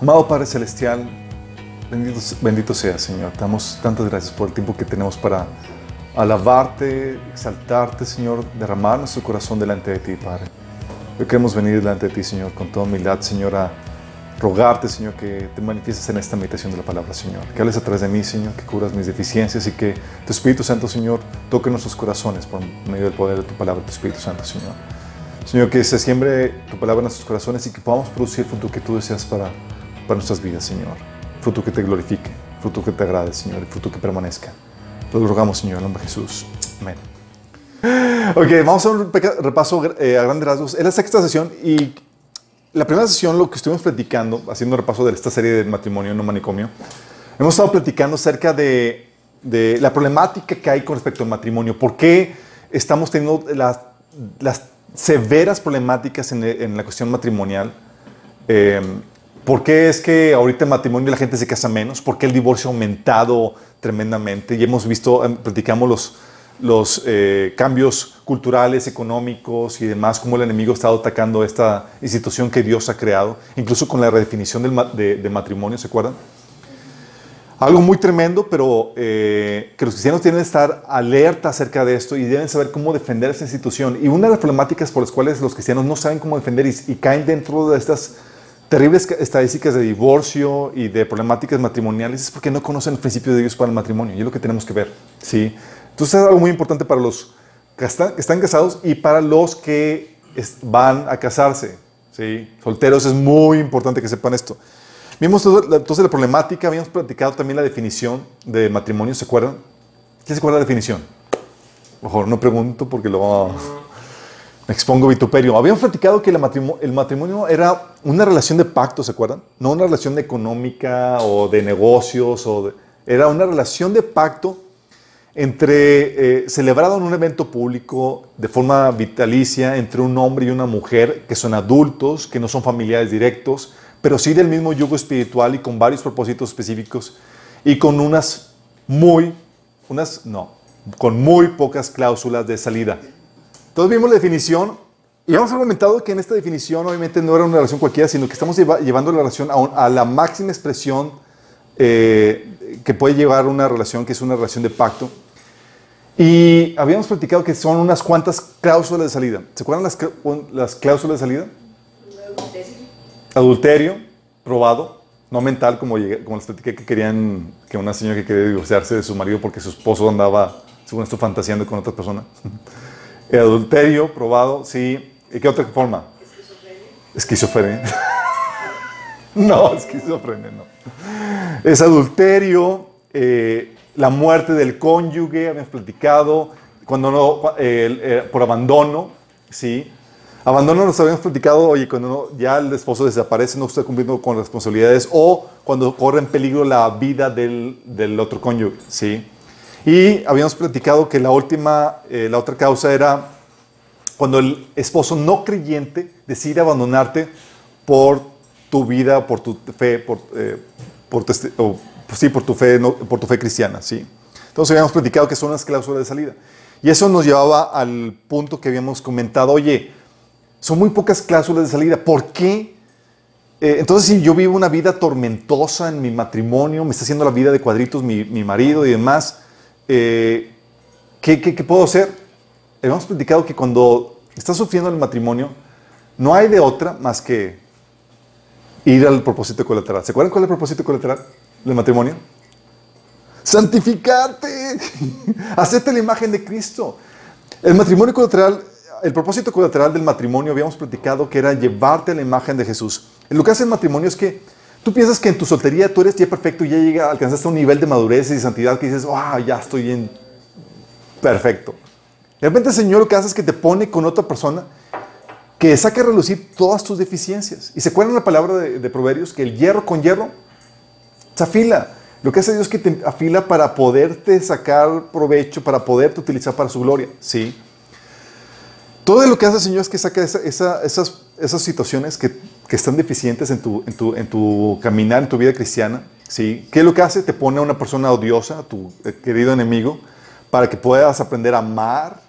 Amado Padre Celestial, bendito, bendito sea, Señor. Te damos tantas gracias por el tiempo que tenemos para alabarte, exaltarte, Señor, derramar nuestro corazón delante de ti, Padre. Hoy queremos venir delante de ti, Señor, con toda humildad, Señor, a rogarte, Señor, que te manifiestes en esta meditación de la palabra, Señor. Que hables a través de mí, Señor, que cubras mis deficiencias y que tu Espíritu Santo, Señor, toque nuestros corazones por medio del poder de tu palabra, tu Espíritu Santo, Señor. Señor, que se siembre tu palabra en nuestros corazones y que podamos producir el fruto que tú deseas para, para nuestras vidas, Señor. Fruto que te glorifique, fruto que te agrade, Señor, y fruto que permanezca. Lo rogamos, Señor, en el nombre de Jesús. Amén. Ok, vamos a un repaso eh, a grandes rasgos. Es la sexta sesión y la primera sesión, lo que estuvimos platicando, haciendo un repaso de esta serie de matrimonio no manicomio, hemos estado platicando acerca de, de, la problemática que hay con respecto al matrimonio. ¿Por qué estamos teniendo las, las severas problemáticas en, en, la cuestión matrimonial? Eh, ¿Por qué es que ahorita en matrimonio la gente se casa menos? ¿Por qué el divorcio ha aumentado tremendamente? Y hemos visto, em, platicamos los, los eh, cambios culturales, económicos y demás, cómo el enemigo ha estado atacando esta institución que Dios ha creado, incluso con la redefinición del, de, de, matrimonio, ¿se acuerdan? Algo muy tremendo, pero eh, que los cristianos tienen que estar alerta acerca de esto y deben saber cómo defender esta institución. Y una de las problemáticas por las cuales los cristianos no saben cómo defender y, y caen dentro de estas terribles estadísticas de divorcio y de problemáticas matrimoniales es porque no conocen el principio de Dios para el matrimonio. Y es lo que tenemos que ver. ¿sí? Entonces es algo muy importante para los que están, casados y para los que van a casarse. ¿sí? Solteros es muy importante que sepan esto. Vimos entonces la problemática, habíamos platicado también la definición de matrimonio, ¿se acuerdan? ¿Quién se acuerda de la definición? Mejor no pregunto porque lo me expongo vituperio. Habíamos platicado que el matrimonio era una relación de pacto, ¿se acuerdan? No una relación económica o de negocios, o era una relación de pacto entre, eh, celebrado en un evento público de forma vitalicia entre un hombre y una mujer que son adultos, que no son familiares directos, pero sí del mismo yugo espiritual y con varios propósitos específicos y con unas muy, unas, no, con muy pocas cláusulas de salida. Entonces vimos la definición y hemos argumentado que en esta definición obviamente no era una relación cualquiera, sino que estamos lleva, llevando la relación a, un, a, la máxima expresión eh, que puede llevar una relación, que es una relación de pacto. Y habíamos platicado que son unas cuantas cláusulas de salida. ¿Se acuerdan las, las cláusulas de salida? Adulterio. Probado, no mental, como, llegué, como les platiqué que querían, que una señora que quería divorciarse de su marido porque su esposo andaba, según esto, fantaseando con otra persona. El adulterio, probado, sí. ¿Y qué otra forma? Esquizofrenia. Esquizofrenia. no, esquizofrenia no. Es adulterio, eh, la muerte del cónyuge, habíamos platicado, cuando no, eh, por abandono, sí. Abandono nos habíamos platicado, oye, cuando no, ya el esposo desaparece, no está cumpliendo con responsabilidades, o cuando corre en peligro la vida del, del otro cónyuge, sí. Y habíamos platicado que la última, eh, la otra causa era cuando el esposo no creyente decide abandonarte por tu vida, por tu fe, por, eh, tu, o, sí, por tu fe, por tu fe cristiana, ¿sí? Entonces habíamos platicado que son las cláusulas de salida. Y eso nos llevaba al punto que habíamos comentado, oye, son muy pocas cláusulas de salida, ¿por qué? Eh, entonces, si yo vivo una vida tormentosa en mi matrimonio, me está haciendo la vida de cuadritos mi, mi marido y demás, eh, ¿qué, qué, ¿qué, puedo hacer? Hemos platicado que cuando estás sufriendo el matrimonio, no hay de otra más que ir al propósito colateral. ¿Se acuerdan cuál es el propósito colateral del matrimonio? Santificarte, hacerte la imagen de Cristo. El matrimonio colateral, el propósito colateral del matrimonio, habíamos platicado que era llevarte a la imagen de Jesús. Lo que hace el matrimonio es que Tú piensas que en tu soltería tú eres ya perfecto y ya llega, alcanzaste un nivel de madurez y santidad que dices, wow, ya estoy bien perfecto. De repente Señor lo que hace es que te pone con otra persona que saque a relucir todas tus deficiencias. Y se acuerdan la palabra de, Proverbios, que el hierro con hierro se afila. Lo que hace Dios es que te afila para poderte sacar provecho, para poderte utilizar para su gloria. ¿sí? Todo lo que hace el Señor es que saca esa, esa, esas, esas situaciones que que están deficientes en tu, en tu, en tu caminar, en tu vida cristiana, ¿sí? ¿Qué es lo que hace? Te pone a una persona odiosa, a tu eh, querido enemigo, para que puedas aprender a amar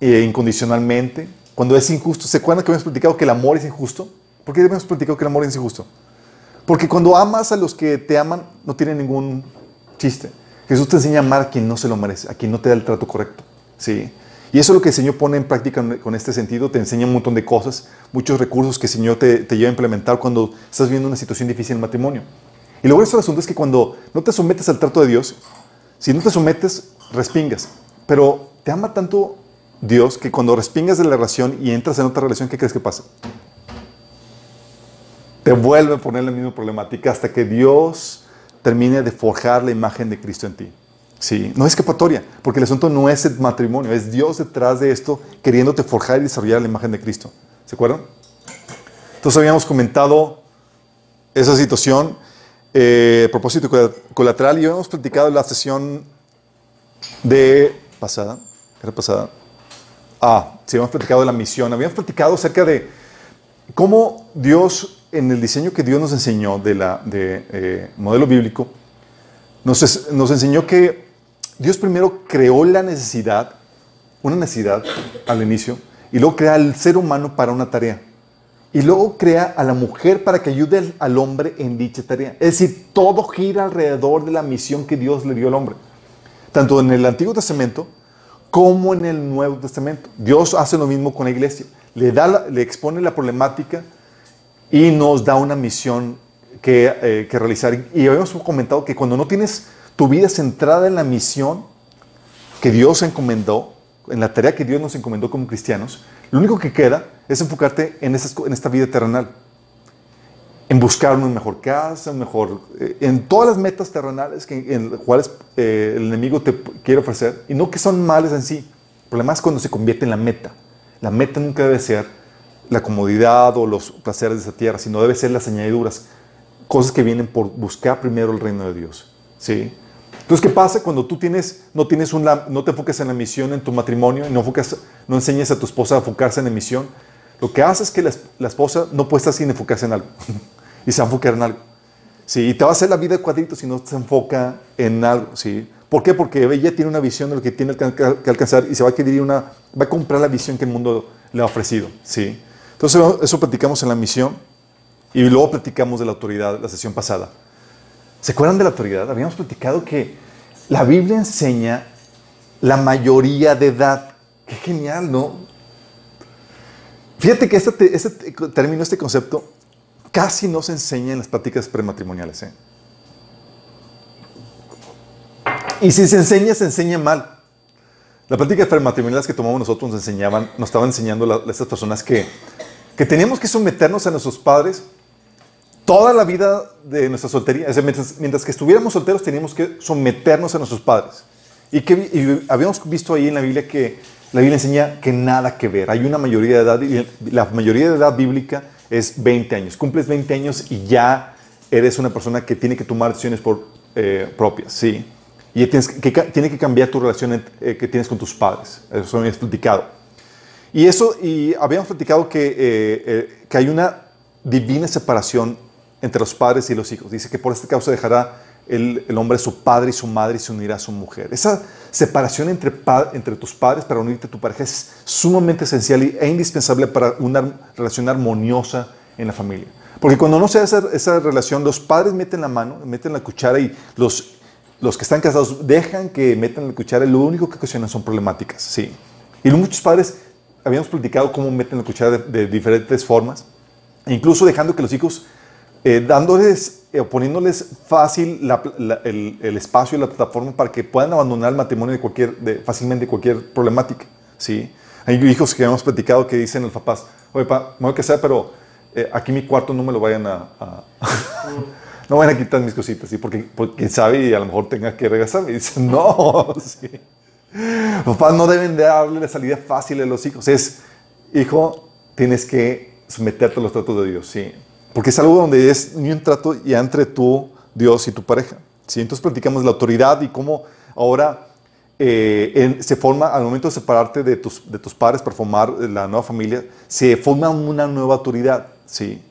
eh, incondicionalmente. Cuando es injusto, ¿se acuerdan que habíamos platicado que el amor es injusto? ¿Por qué habíamos platicado que el amor es injusto? Porque cuando amas a los que te aman, no tiene ningún chiste. Jesús te enseña a amar a quien no se lo merece, a quien no te da el trato correcto. ¿sí? Y eso es lo que el Señor pone en práctica con este sentido. Te enseña un montón de cosas, muchos recursos que el Señor te, te lleva a implementar cuando estás viviendo una situación difícil en el matrimonio. Y luego el asunto es que cuando no te sometes al trato de Dios, si no te sometes, respingas. Pero te ama tanto Dios que cuando respingas de la relación y entras en otra relación, ¿qué crees que pasa? Te vuelve a poner la misma problemática hasta que Dios termine de forjar la imagen de Cristo en ti. Sí, no es escapatoria, porque el asunto no es el matrimonio, es Dios detrás de esto queriéndote forjar y desarrollar la imagen de Cristo. ¿Se acuerdan? Entonces habíamos comentado esa situación, eh, propósito colateral, y habíamos platicado en la sesión de pasada, ¿era pasada? Ah, sí, habíamos platicado de la misión, habíamos platicado acerca de cómo Dios, en el diseño que Dios nos enseñó de eh, modelo bíblico, nos enseñó que Dios primero creó la necesidad, una necesidad al inicio, y luego crea al ser humano para una tarea. Y luego crea a la mujer para que ayude al hombre en dicha tarea. Es decir, todo gira alrededor de la misión que Dios le dio al hombre. Tanto en el Antiguo Testamento como en el Nuevo Testamento. Dios hace lo mismo con la iglesia. Le, da, le expone la problemática y nos da una misión que, eh, que realizar. Y habíamos comentado que cuando no tienes tu vida centrada en la misión que Dios encomendó, en la tarea que Dios nos encomendó como cristianos, lo único que queda es enfocarte en, esta vida terrenal, en buscar una mejor casa, mejor, eh, en todas las metas terrenales que, en las cuales eh, el enemigo te quiere ofrecer, y no que son males en sí. El problema es cuando se convierte en la meta. La meta nunca debe ser la comodidad o los placeres de esa tierra, sino debe ser las añadiduras, cosas que vienen por buscar primero el reino de Dios. ¿Sí? Entonces, ¿qué pasa cuando tú tienes, no, tienes no te enfocas en la misión en tu matrimonio y no, enfocas, no enseñas a tu esposa a enfocarse en la misión? Lo que hace es que la, esposa no puede estar sin enfocarse en algo y se va enfocar en algo. Sí, y te va a hacer la vida de cuadritos si no se enfoca en algo. ¿sí? ¿Por qué? Porque ella tiene una visión de lo que tiene que alcanzar y se va a querer una, va a comprar la visión que el mundo le ha ofrecido. ¿sí? Entonces, eso platicamos en la misión y luego platicamos de la autoridad la sesión pasada. ¿Se acuerdan de la autoridad? Habíamos platicado que la Biblia enseña la mayoría de edad. Qué genial, ¿no? Fíjate que este, este término, este concepto, casi no se enseña en las prácticas prematrimoniales. ¿eh? Y si se enseña, se enseña mal. Las prácticas prematrimoniales que tomamos nosotros nos enseñaban, nos estaban enseñando a estas personas que, que teníamos que someternos a nuestros padres toda la vida de nuestra soltería. mientras, que estuviéramos solteros teníamos que someternos a nuestros padres. Y, que, habíamos visto ahí en la Biblia que la Biblia enseña que nada que ver. Hay una mayoría de edad, y la mayoría de edad bíblica es 20 años. Cumples 20 años y ya eres una persona que tiene que tomar decisiones por, eh, propias, ¿sí? Y tienes que, tiene que cambiar tu relación eh, que tienes con tus padres. Eso me habías platicado. Y eso, y habíamos platicado que, eh, que hay una divina separación entre los padres y los hijos. Dice que por esta causa dejará el, el hombre su padre y su madre y se unirá a su mujer. Esa separación entre, entre tus padres para unirte a tu pareja es sumamente esencial e indispensable para una relación armoniosa en la familia. Porque cuando no se hace esa, relación, los padres meten la mano, meten la cuchara y los, los que están casados dejan que metan la cuchara y lo único que ocasionan son problemáticas. Sí. Y muchos padres habíamos platicado cómo meten la cuchara de diferentes formas, incluso dejando que los hijos eh, dándoles, eh, poniéndoles fácil el, espacio y la plataforma para que puedan abandonar el matrimonio de cualquier, de, fácilmente cualquier problemática. ¿sí? Hay hijos que hemos platicado que dicen los papás, oye, pa, me voy a casar, pero eh, aquí mi cuarto no me lo vayan a... no vayan a quitar mis cositas, ¿sí? porque, quién sabe y a lo mejor tenga que regresar. Y dicen, no, ¿sí? No deben de darle la salida fácil a los hijos. Es, hijo, tienes que someterte a los tratos de Dios, ¿sí? Porque es algo donde es un trato ya entre tú, Dios y tu pareja. ¿sí? Entonces platicamos la autoridad y cómo ahora eh, se forma, al momento de separarte de tus, de tus padres para formar la nueva familia, se forma una nueva autoridad. ¿sí?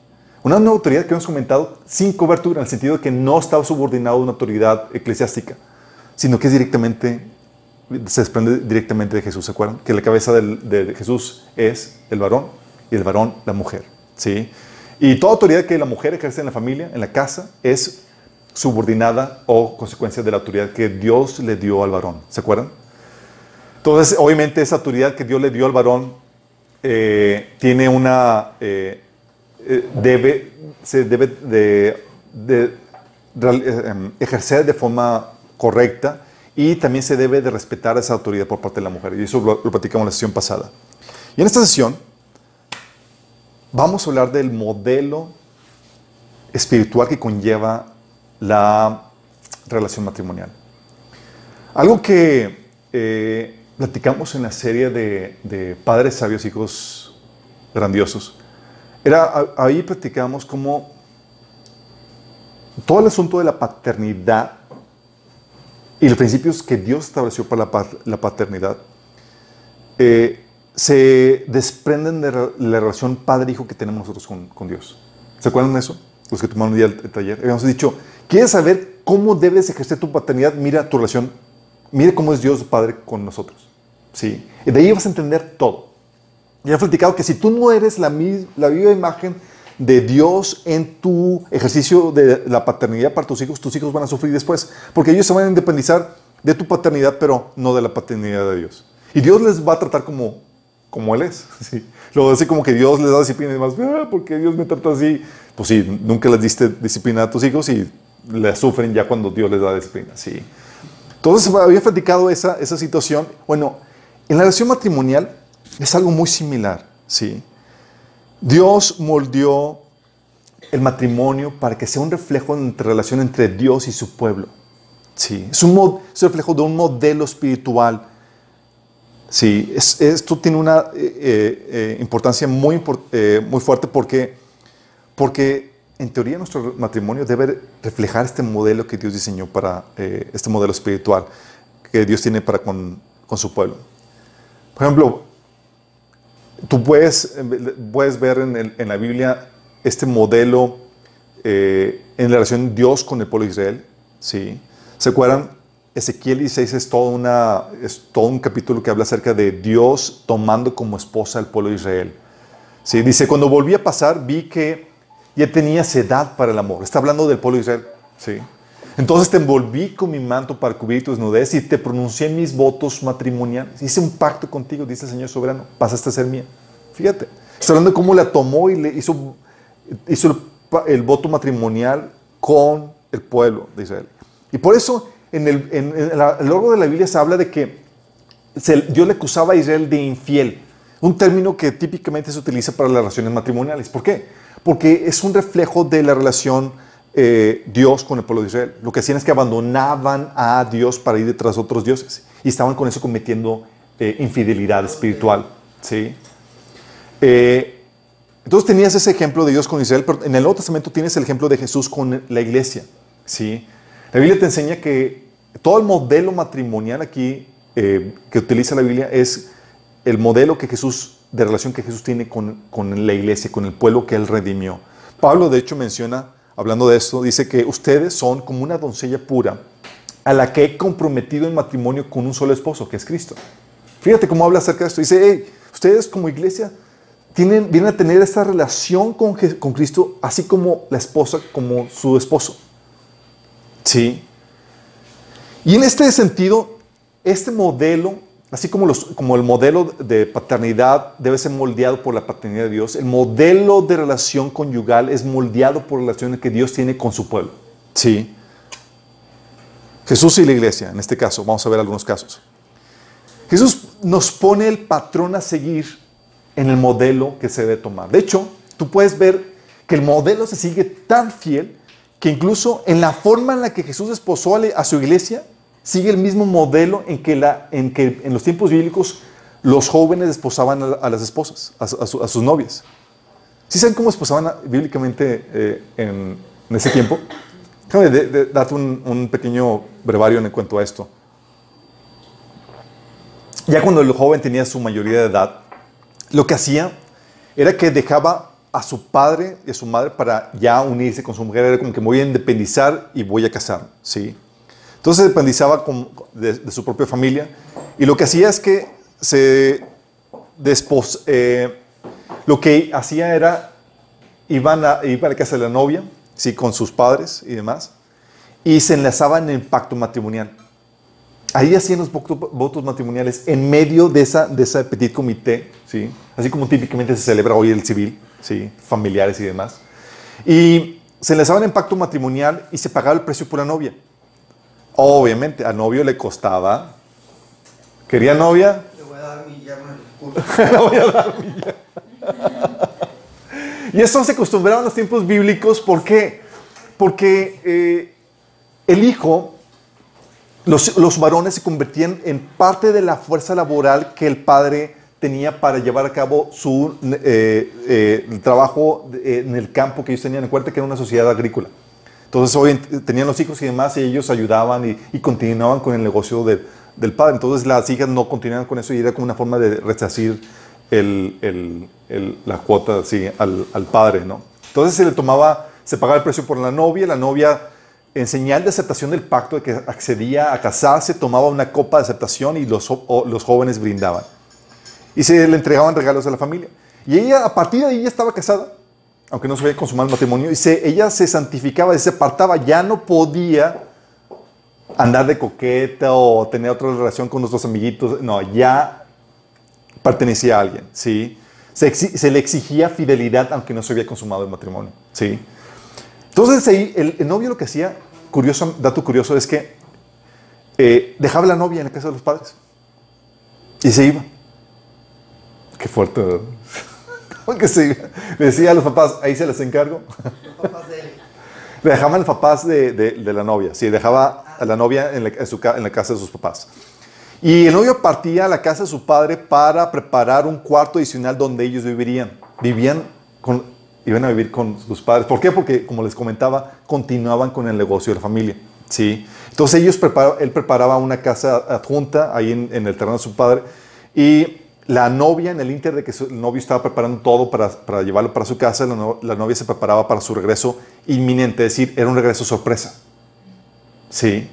Una nueva autoridad que hemos comentado sin cobertura, en el sentido de que no está subordinado a una autoridad eclesiástica, sino que es directamente, se desprende directamente de Jesús. ¿Se acuerdan? Que la cabeza de Jesús es el varón y el varón la mujer. ¿sí? Y toda autoridad que la mujer ejerce en la familia, en la casa, es subordinada o consecuencia de la autoridad que Dios le dio al varón. ¿Se acuerdan? Entonces, obviamente, esa autoridad que Dios le dio al varón eh, tiene una. Eh, eh, debe, se debe de, em, ejercer de forma correcta y también se debe de respetar esa autoridad por parte de la mujer. Y eso lo, lo platicamos en la sesión pasada. Y en esta sesión vamos a hablar del modelo espiritual que conlleva la relación matrimonial. Algo que eh, platicamos en la serie de, Padres Sabios, Hijos Grandiosos, era, ahí platicamos cómo todo el asunto de la paternidad y los principios que Dios estableció para la, paternidad eh, se desprenden de la relación padre-hijo que tenemos nosotros con, Dios. ¿Se acuerdan de eso? Los que tomaron un día el, taller. Habíamos dicho, ¿quieres saber cómo debes ejercer tu paternidad? Mira tu relación, mira cómo es Dios Padre con nosotros. ¿Sí? Y de ahí vas a entender todo. Ya he platicado que si tú no eres la, la viva imagen de Dios en tu ejercicio de la paternidad para tus hijos, tus hijos van a sufrir después, porque ellos se van a independizar de tu paternidad, pero no de la paternidad de Dios. Y Dios les va a tratar como como Él es. ¿sí? Luego así como que Dios les da disciplina y demás, ah, porque Dios me trata así. Pues sí, nunca les diste disciplina a tus hijos y le sufren ya cuando Dios les da disciplina. Sí. Entonces había platicado esa, esa situación. Bueno, en la relación matrimonial es algo muy similar. ¿sí? Dios moldeó el matrimonio para que sea un reflejo entre relación entre Dios y su pueblo. Sí, es es un reflejo de un modelo espiritual Sí, esto tiene una eh, eh, eh, importancia muy, muy fuerte porque, porque en teoría nuestro matrimonio debe reflejar este modelo que Dios diseñó para, este modelo espiritual que Dios tiene para con, con su pueblo. Por ejemplo, tú puedes, puedes ver en, en la Biblia este modelo en la relación Dios con el pueblo de Israel. ¿sí? ¿Se acuerdan? Ezequiel 16 es todo, un capítulo que habla acerca de Dios tomando como esposa al pueblo de Israel. ¿Sí? Dice, cuando volví a pasar vi que ya tenía edad para el amor. Está hablando del pueblo de Israel. ¿Sí? Entonces te envolví con mi manto para cubrir tu desnudez y te pronuncié mis votos matrimoniales. Hice un pacto contigo, dice el Señor soberano, pasaste a ser mía. Fíjate, está hablando de cómo la tomó y le hizo, hizo el voto matrimonial con el pueblo de Israel. Y por eso en el, en, largo de la Biblia se habla de que Dios le acusaba a Israel de infiel, un término que típicamente se utiliza para las relaciones matrimoniales. ¿Por qué? Porque es un reflejo de la relación eh, Dios con el pueblo de Israel. Lo que hacían es que abandonaban a Dios para ir detrás de otros dioses y estaban con eso cometiendo eh, infidelidad espiritual. ¿sí? Eh, entonces tenías ese ejemplo de Dios con Israel, pero en el Nuevo Testamento tienes el ejemplo de Jesús con la iglesia. ¿sí? La Biblia te enseña que todo el modelo matrimonial aquí eh, que utiliza la Biblia es el modelo que Jesús, de relación que Jesús tiene con, con la iglesia, con el pueblo que Él redimió. Pablo, de hecho, menciona, hablando de esto, dice que ustedes son como una doncella pura a la que he comprometido en matrimonio con un solo esposo, que es Cristo. Fíjate cómo habla acerca de esto. Dice, hey, ustedes como iglesia tienen, vienen a tener esta relación con, con Cristo, así como la esposa, como su esposo. Sí. Y en este sentido, este modelo, así como, como el modelo de paternidad debe ser moldeado por la paternidad de Dios, el modelo de relación conyugal es moldeado por la relación que Dios tiene con su pueblo. Sí. Jesús y la iglesia, en este caso, vamos a ver algunos casos. Jesús nos pone el patrón a seguir en el modelo que se debe tomar. De hecho, tú puedes ver que el modelo se sigue tan fiel que incluso en la forma en la que Jesús esposó a su iglesia, sigue el mismo modelo en que, la, en, que en los tiempos bíblicos los jóvenes esposaban a, las esposas, a, sus novias. ¿Sí saben cómo esposaban bíblicamente eh, en, ese tiempo? Déjame darte un, pequeño brevario en cuanto a esto. Ya cuando el joven tenía su mayoría de edad, lo que hacía era que dejaba a su padre y a su madre para ya unirse con su mujer. Era como que me voy a independizar y voy a casar, ¿sí? Entonces se independizaba de, su propia familia y lo que hacía es que se despos, eh, lo que hacía era iban a, iban a la casa de la novia, ¿sí? con sus padres y demás, y se enlazaban en el pacto matrimonial. Ahí hacían los votos matrimoniales en medio de esa, de ese petit comité, ¿sí? así como típicamente se celebra hoy el civil, ¿sí? familiares y demás. Y se enlazaban en pacto matrimonial y se pagaba el precio por la novia. Obviamente, al novio le costaba. ¿Quería novia? Le voy a dar mi Le voy a dar mi Y eso se acostumbraba en los tiempos bíblicos. ¿Por qué? Porque eh, el hijo, los, los, varones se convertían en parte de la fuerza laboral que el padre tenía para llevar a cabo su eh, eh, trabajo en el campo que ellos tenían en cuenta que era una sociedad agrícola. Entonces hoy tenían los hijos y demás y ellos ayudaban y, continuaban con el negocio del padre. Entonces las hijas no continuaban con eso y era como una forma de resarcir el, la cuota al, al, padre, ¿no? Entonces se le tomaba, se pagaba el precio por la novia, la novia en señal de aceptación del pacto de que accedía a casarse, tomaba una copa de aceptación y los, los jóvenes brindaban. Y se le entregaban regalos a la familia. Y ella, a partir de ahí, ya estaba casada aunque no se había consumado el matrimonio, y ella se santificaba se apartaba, ya no podía andar de coqueta o tener otra relación con nuestros amiguitos, no, ya pertenecía a alguien, ¿sí? Se, le exigía fidelidad aunque no se había consumado el matrimonio, ¿sí? Entonces ahí el, novio lo que hacía, curioso, dato curioso, es que eh, dejaba la novia en la casa de los padres y se iba. Qué fuerte, ¿verdad? que sí, decía a los papás, ahí se les encargo. Los papás de él. Le dejaban los papás de, de, la novia, sí, dejaba a la novia en la, en, la casa de sus papás. Y el novio partía a la casa de su padre para preparar un cuarto adicional donde ellos vivirían. Vivían con, iban a vivir con sus padres. ¿Por qué? Porque, como les comentaba, continuaban con el negocio de la familia. ¿sí? Entonces ellos él preparaba una casa adjunta ahí en, en el terreno de su padre y la novia, en el inter de que el novio estaba preparando todo para, llevarlo para su casa, la, novia se preparaba para su regreso inminente, es decir, era un regreso sorpresa. Sí.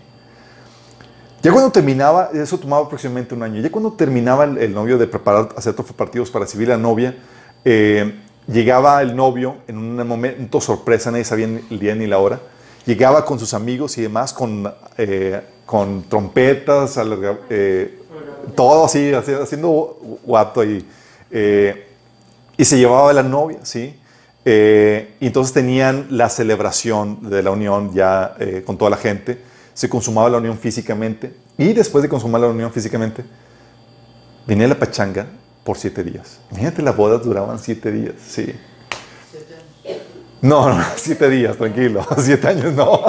Ya cuando terminaba, eso tomaba aproximadamente un año, ya cuando terminaba el, novio de preparar, hacer partidos para recibir a la novia, eh, llegaba el novio en un momento sorpresa, nadie sabía el día ni la hora, llegaba con sus amigos y demás, con, eh, con trompetas, eh, todo así, haciendo guato y, eh, y se llevaba a la novia, ¿sí? Eh, y entonces tenían la celebración de la unión ya eh, con toda la gente, se consumaba la unión físicamente y después de consumar la unión físicamente, venía la pachanga por siete días. Imagínate, las bodas duraban siete días, sí. No, no, siete días, tranquilo, siete años no.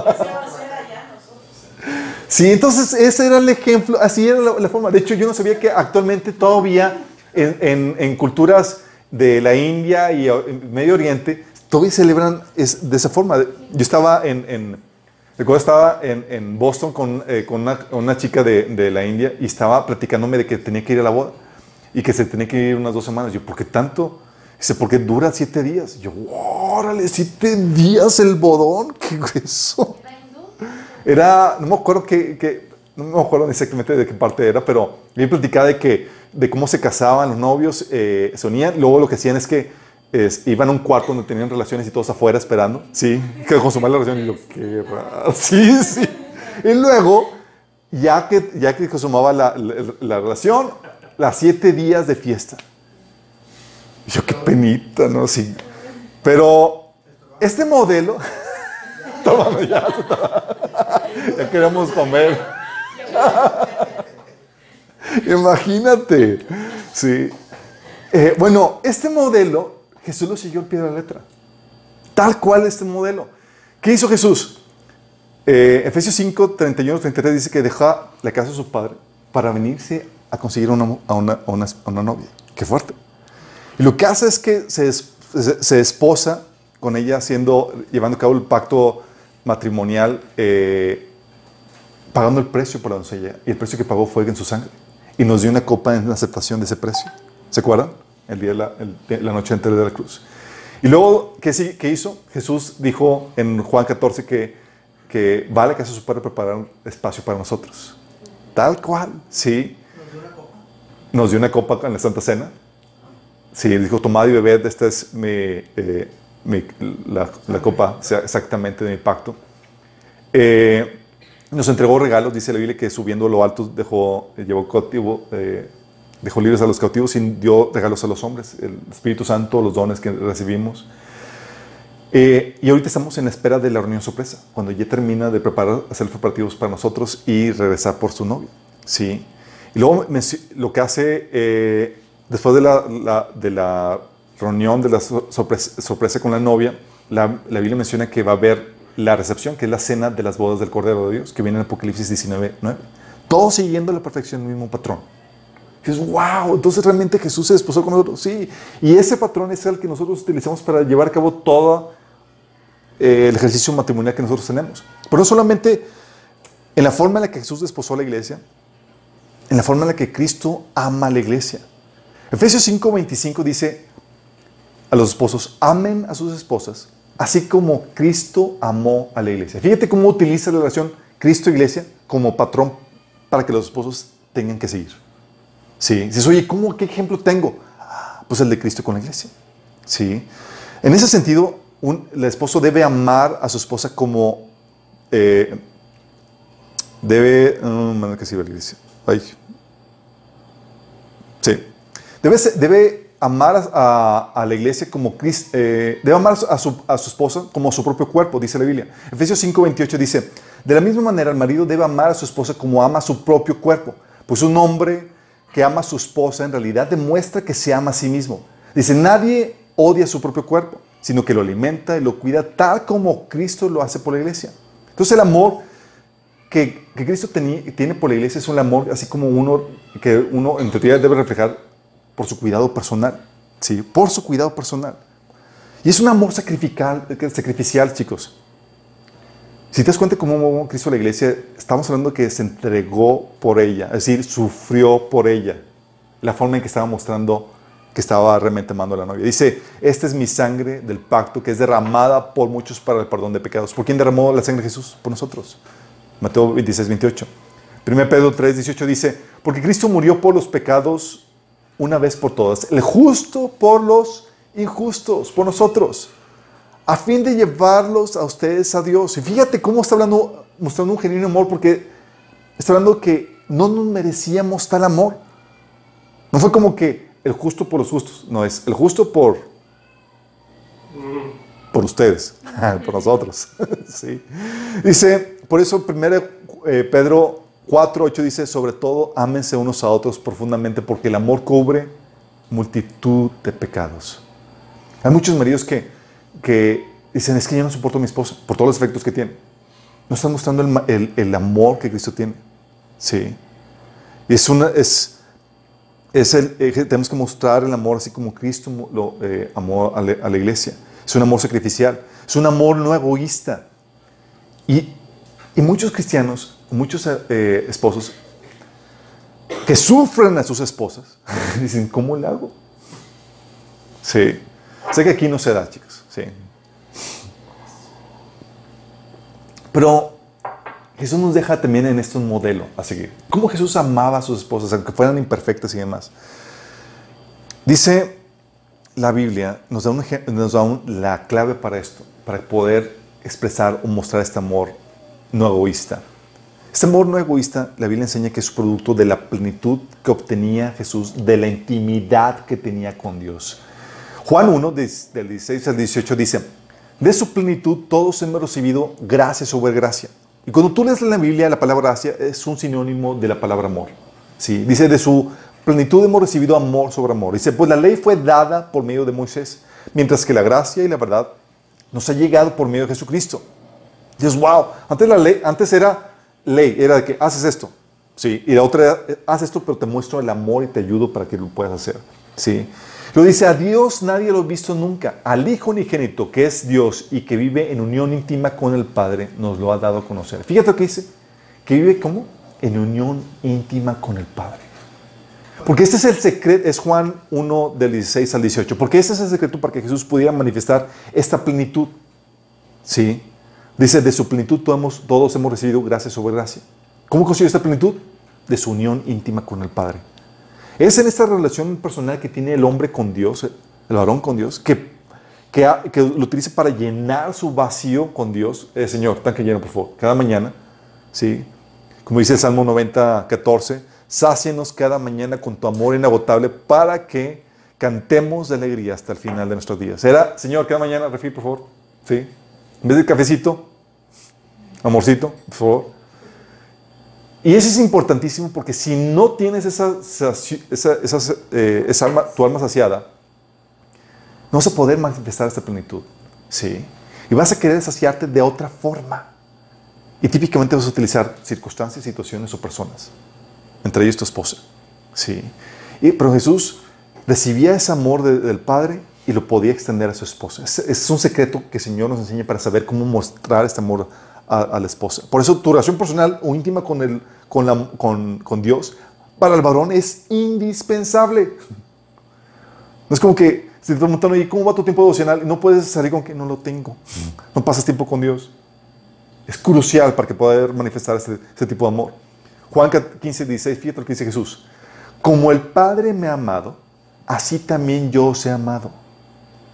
Sí, entonces ese era el ejemplo, así era la, forma. De hecho, yo no sabía que actualmente todavía en, culturas de la India y Medio Oriente, todavía celebran es, de esa forma. Yo estaba en, recuerdo estaba en, Boston con, eh, con una, chica de, de, la India y estaba platicándome de que tenía que ir a la boda y que se tenía que ir unas dos semanas. Yo, ¿por qué tanto? Dice, porque dura siete días. yo, órale, siete días el bodón, qué grueso. Era, no me acuerdo que, no me acuerdo exactamente de qué parte era, pero bien platicaba de que, de cómo se casaban los novios, eh, se unían, luego lo que hacían es que iban a un cuarto donde tenían relaciones y todos afuera esperando, sí, que consumar la relación y yo, qué raro, sí, sí. Y luego, ya que, ya que consumaba la, la, relación, las siete días de fiesta. Yo, qué penita, ¿no? Sí. Pero este modelo ya. ya queremos comer. Imagínate. Sí. Eh, bueno, este modelo, Jesús lo siguió al pie de la letra. Tal cual este modelo. ¿Qué hizo Jesús? Eh, Efesios 5, 31, 33 dice que deja la casa de su padre para venirse a conseguir una, a, una, una, novia. Qué fuerte. Y lo que hace es que se, se, se esposa con ella haciendo, llevando a cabo el pacto matrimonial eh, pagando el precio por la doncella. Y el precio que pagó fue en su sangre. Y nos dio una copa en aceptación de ese precio. ¿Se acuerdan? El día de la, noche antes de la cruz. Y luego, ¿qué, ¿qué, hizo? Jesús dijo en Juan 14 que, vale que hace su padre preparar un espacio para nosotros. Tal cual, sí. Nos dio una copa. Nos dio una copa en la Santa Cena. Sí, dijo, tomad y bebed, esta es mi, eh, la, la, copa sea exactamente de mi pacto. Eh, nos entregó regalos, dice la Biblia, que subiendo lo alto dejó, llevó cautivo, eh, dejó libres a los cautivos y dio regalos a los hombres, el Espíritu Santo, los dones que recibimos. Eh, y ahorita estamos en la espera de la reunión sorpresa, cuando ya termina de preparar, hacer preparativos para nosotros y regresar por su novio. ¿sí? Y luego lo que hace, después de la, de la, reunión, de la sorpresa, con la novia, la, Biblia menciona que va a haber la recepción, que es la cena de las bodas del Cordero de Dios, que viene en Apocalipsis 19, 9. Todo siguiendo la perfección del mismo patrón. Y es, wow, entonces realmente Jesús se desposó con nosotros. Sí, y ese patrón es el que nosotros utilizamos para llevar a cabo todo eh, el ejercicio matrimonial que nosotros tenemos. Pero no solamente en la forma en la que Jesús desposó a la iglesia, en la forma en la que Cristo ama a la iglesia. Efesios 5:25 dice a los esposos, amen a sus esposas, así como Cristo amó a la iglesia. Fíjate cómo utiliza la relación Cristo-iglesia como patrón para que los esposos tengan que seguir. Sí, dices, oye, ¿cómo, ¿qué ejemplo tengo? Pues el de Cristo con la iglesia. Sí. En ese sentido, el esposo debe amar a su esposa como eh, debe, um, que sí, la iglesia. Ay. Sí. Debe, debe amar a, la iglesia como Cristo, eh, debe amar a su, esposa como a su propio cuerpo, dice la Biblia. Efesios 5:28 dice, de la misma manera el marido debe amar a su esposa como ama a su propio cuerpo. Pues un hombre que ama a su esposa en realidad demuestra que se ama a sí mismo. Dice, nadie odia su propio cuerpo, sino que lo alimenta y lo cuida tal como Cristo lo hace por la iglesia. Entonces el amor que, que Cristo tiene por la iglesia es un amor así como uno que uno en teoría debe reflejar por su cuidado personal, ¿sí? Por su cuidado personal. Y es un amor sacrificial, sacrificial chicos. Si te das cuenta cómo Cristo la iglesia, estamos hablando que se entregó por ella, es decir, sufrió por ella. La forma en que estaba mostrando que estaba realmente amando a la novia. Dice, esta es mi sangre del pacto que es derramada por muchos para el perdón de pecados. ¿Por quién derramó la sangre de Jesús? Por nosotros. Mateo 26, 28. 1 Pedro 3, 18 dice, porque Cristo murió por los pecados una vez por todas, el justo por los injustos, por nosotros a fin de llevarlos a ustedes a Dios. Y fíjate cómo está hablando, mostrando un genuino amor, porque está hablando que no nos merecíamos tal amor. No fue como que el justo por los justos, no es el justo por por ustedes, por nosotros. Dice, por eso primero eh, Pedro 4, 8 dice, sobre todo, ámense unos a otros profundamente, porque el amor cubre multitud de pecados. Hay muchos maridos que que dicen, es que yo no soporto a mi esposa por todos los efectos que tiene. No están mostrando el, el, amor que Cristo tiene. Sí. Y es una, es, es el, eh, tenemos que mostrar el amor así como Cristo lo eh, amó a, la iglesia. Es un amor sacrificial. Es un amor no egoísta. Y, y muchos cristianos, muchos eh, esposos que sufren a sus esposas, dicen, ¿cómo le hago? Sí. Sé que aquí no se da, chicos. Sí. Pero Jesús nos deja también en esto un modelo a seguir. Cómo Jesús amaba a sus esposas, aunque fueran imperfectas y demás. Dice la Biblia, nos da, nos da la clave para esto, para poder expresar o mostrar este amor no egoísta. Este amor no egoísta, la Biblia enseña que es producto de la plenitud que obtenía Jesús, de la intimidad que tenía con Dios. Juan 1, del 16 al 18 dice, de su plenitud todos hemos recibido gracia sobre gracia. Y cuando tú lees la Biblia, la palabra gracia es un sinónimo de la palabra amor. ¿sí? Dice, de su plenitud hemos recibido amor sobre amor. Dice, pues la ley fue dada por medio de Moisés, mientras que la gracia y la verdad nos ha llegado por medio de Jesucristo. Dices, wow, antes la ley, antes era ley, era de que haces esto. Sí, y la otra era, haz esto, pero te muestro el amor y te ayudo para que lo puedas hacer. Sí. Lo dice, a Dios nadie lo ha visto nunca. Al Hijo unigénito, que es Dios y que vive en unión íntima con el Padre, nos lo ha dado a conocer. Fíjate lo que dice, que vive como en unión íntima con el Padre. Porque este es el secreto, es Juan 1 del 16 al 18, porque este es el secreto para que Jesús pudiera manifestar esta plenitud. ¿Sí? Dice, de su plenitud todos, todos hemos recibido gracia sobre gracia. ¿Cómo consiguió esta plenitud? De su unión íntima con el Padre. Es en esta relación personal que tiene el hombre con Dios, el varón con Dios, que, que, que lo utilice para llenar su vacío con Dios. Eh, Señor, tanque lleno, por favor, cada mañana. ¿sí? Como dice el Salmo 90, 14, sácienos cada mañana con tu amor inagotable para que cantemos de alegría hasta el final de nuestros días. Era, Señor, cada mañana, refil, por favor. ¿Sí? En vez de cafecito, amorcito, por favor. Y eso es importantísimo porque si no tienes esa, esa, eh, esa alma, tu alma saciada, no vas a poder manifestar esta plenitud. ¿sí? Y vas a querer saciarte de otra forma. Y típicamente vas a utilizar circunstancias, situaciones o personas. Entre ellos tu esposa. ¿sí? Y, pero Jesús recibía ese amor del Padre y lo podía extender a su esposa. Es, es, un secreto que el Señor nos enseña para saber cómo mostrar este amor a, a la esposa. Por eso tu relación personal o íntima con, el, con, la, con, con Dios para el varón es indispensable. No es como que si te preguntan, oye, ¿cómo va tu tiempo devocional? No puedes salir con que no lo tengo. No pasas tiempo con Dios. Es crucial para que pueda manifestar este, este, tipo de amor. Juan 15, 16, fíjate lo que dice Jesús. Como el Padre me ha amado, así también yo os he amado.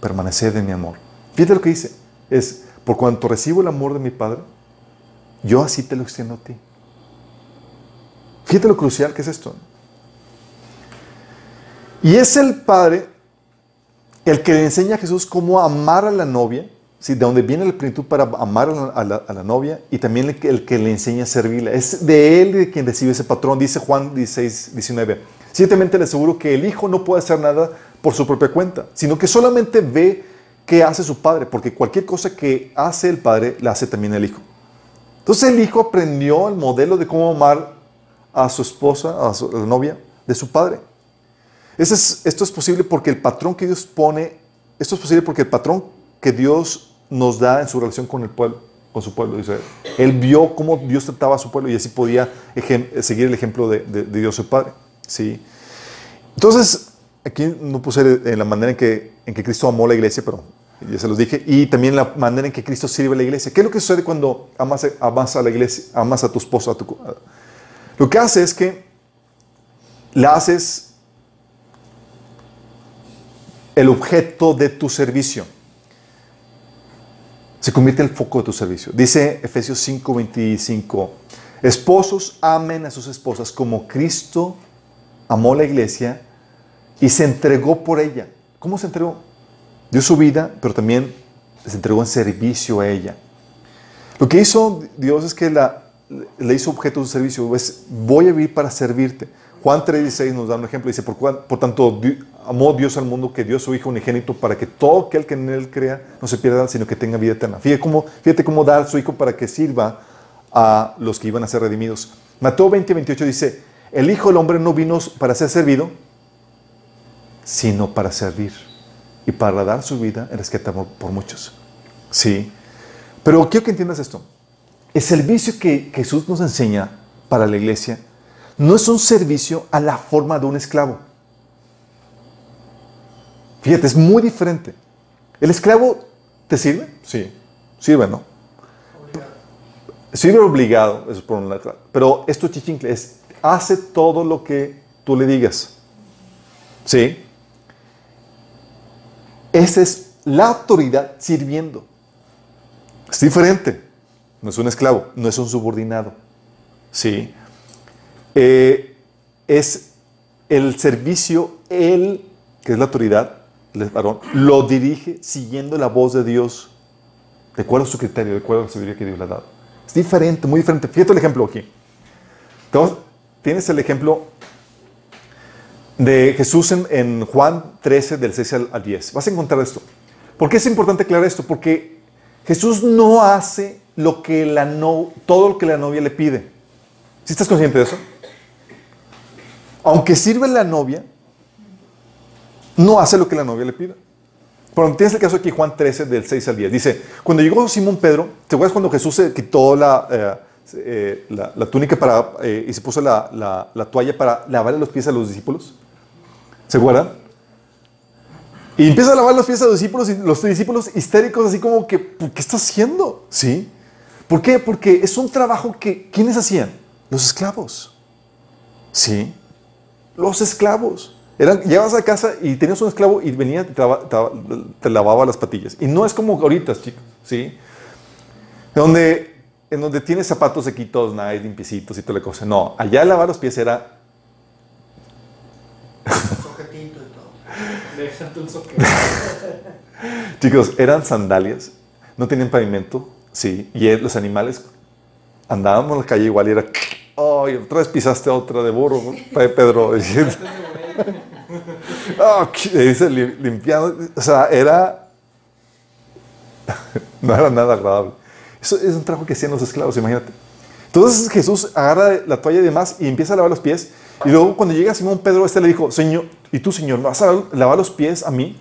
Permaneced en mi amor. Fíjate lo que dice. Es, por cuanto recibo el amor de mi Padre, yo así te lo extiendo a ti. Fíjate lo crucial que es esto. Y es el Padre el que le enseña a Jesús cómo amar a la novia, ¿sí? de donde viene la plenitud para amar a la, novia, y también el que, el que, le enseña a servirla. Es de él de quien recibe ese patrón, dice Juan 16, 19. Ciertamente le aseguro que el hijo no puede hacer nada por su propia cuenta, sino que solamente ve qué hace su padre, porque cualquier cosa que hace el padre, la hace también el hijo. Entonces el hijo aprendió el modelo de cómo amar a su esposa, a, su, la novia, de su padre. Es, esto es posible porque el patrón que Dios pone, esto es posible porque el patrón que Dios nos da en su relación con el pueblo, con su pueblo de Israel. Él vio cómo Dios trataba a su pueblo y así podía seguir el ejemplo de, de, de, Dios su Padre. ¿sí? Entonces, aquí no puse en la manera en que, en que Cristo amó la iglesia, pero ya se los dije, y también la manera en que Cristo sirve a la iglesia. ¿Qué es lo que sucede cuando amas, a la iglesia, amas a tu esposa? A tu, lo que hace es que la haces el objeto de tu servicio. Se convierte en el foco de tu servicio. Dice Efesios 5:25, esposos amen a sus esposas como Cristo amó la iglesia y se entregó por ella. ¿Cómo se entregó? Dio su vida, pero también se entregó en servicio a ella. Lo que hizo Dios es que la, le hizo objeto de su servicio. Es, voy a vivir para servirte. Juan 3:16 nos da un ejemplo. Dice, por, por tanto, amó Dios al mundo que dio su Hijo unigénito para que todo aquel que en Él crea no se pierda, sino que tenga vida eterna. Fíjate cómo, fíjate cómo dar a su Hijo para que sirva a los que iban a ser redimidos. Mateo 20, 28 dice, el Hijo del Hombre no vino para ser servido, sino para servir y para dar su vida en rescate por muchos. Sí. Pero quiero que entiendas esto. El servicio que Jesús nos enseña para la iglesia no es un servicio a la forma de un esclavo. Fíjate, es muy diferente. ¿El esclavo te sirve? Sí. Sirve, ¿no? Obligado. Sirve obligado, eso por un lado. Pero esto chichincle es, hace todo lo que tú le digas. ¿Sí? Esa es la autoridad sirviendo. Es diferente. No es un esclavo, no es un subordinado. ¿Sí? Eh, es el servicio, él, que es la autoridad, el varón, lo dirige siguiendo la voz de Dios, de acuerdo a su criterio, de acuerdo a la sabiduría que Dios le ha dado. Es diferente, muy diferente. Fíjate el ejemplo aquí. Entonces, tienes el ejemplo de Jesús en, Juan 13, del 6 al 10. Vas a encontrar esto. ¿Por qué es importante aclarar esto? Porque Jesús no hace lo que la no, todo lo que la novia le pide. ¿Sí estás consciente de eso? Aunque sirve la novia, no hace lo que la novia le pide. Pero tienes el caso aquí, Juan 13, del 6 al 10. Dice, cuando llegó Simón Pedro, ¿te acuerdas cuando Jesús se quitó la, eh, eh, la, túnica para, eh, y se puso la, la, toalla para lavarle los pies a los discípulos? ¿Se acuerdan? Y empieza a lavar los pies a los discípulos y los discípulos histéricos así como que, ¿qué está haciendo? ¿Sí? ¿Por qué? Porque es un trabajo que, ¿quiénes hacían? Los esclavos. ¿Sí? Los esclavos. Eran, llegabas a casa y tenías un esclavo y venía y te, lava- te- te lavaba las patillas. Y no es como ahorita, chicos, ¿sí? Donde, en donde tienes zapatos aquí todos nice, limpiecitos y toda la cosa. No, allá lavar los pies era Soquetito y todo. Déjate un soquete. Chicos, eran sandalias, no tenían pavimento, sí, y eh, los animales andábamos en la calle igual y era, ay, otra vez pisaste otra de burro, Pe- Pedro. Ah, y dice, li- limpiando, o sea, era, no era nada agradable. Eso es un trabajo que hacían los esclavos, imagínate. Entonces Jesús agarra la toalla y demás y empieza a lavar los pies. Y luego cuando llega Simón Pedro, este le dijo, Señor, ¿y tú, Señor, me vas a lavar los pies a mí?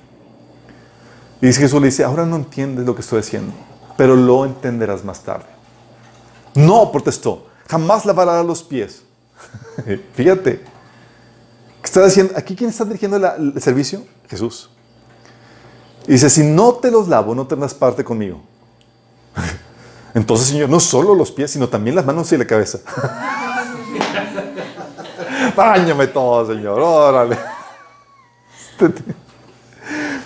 Y Jesús le dice, ahora no entiendes lo que estoy haciendo, pero lo entenderás más tarde. No, protestó, jamás lavará los pies. Fíjate, ¿qué está diciendo? ¿Aquí quién está dirigiendo el servicio? Jesús. Y dice, si no te los lavo, no tendrás parte conmigo. Entonces, Señor, no solo los pies, sino también las manos y la cabeza. Báñame todo, Señor, órale.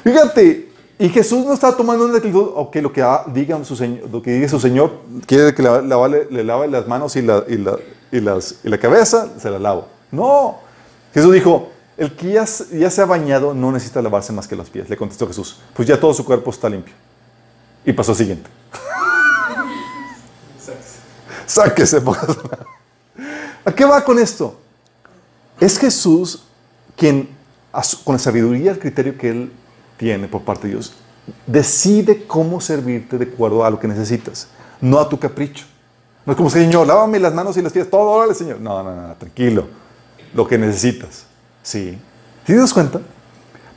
Fíjate, y Jesús no está tomando una actitud, ok, lo que ha- diga su señor, lo que diga su Señor, quiere que le, lave- le lave las manos y la, y, la, y las, y la cabeza, se la lavo. No, Jesús dijo, el que ya, se- ya se ha bañado no necesita lavarse más que los pies, le contestó Jesús, pues ya todo su cuerpo está limpio. Y pasó al siguiente. Sáquese. póngase. ¿A qué va con esto? Es Jesús quien, con la sabiduría y el criterio que Él tiene por parte de Dios, decide cómo servirte de acuerdo a lo que necesitas, no a tu capricho. No es como, Señor, lávame las manos y las pies, todo, órale, Señor. No, no, no, tranquilo. Lo que necesitas. Sí. ¿Sí te das cuenta?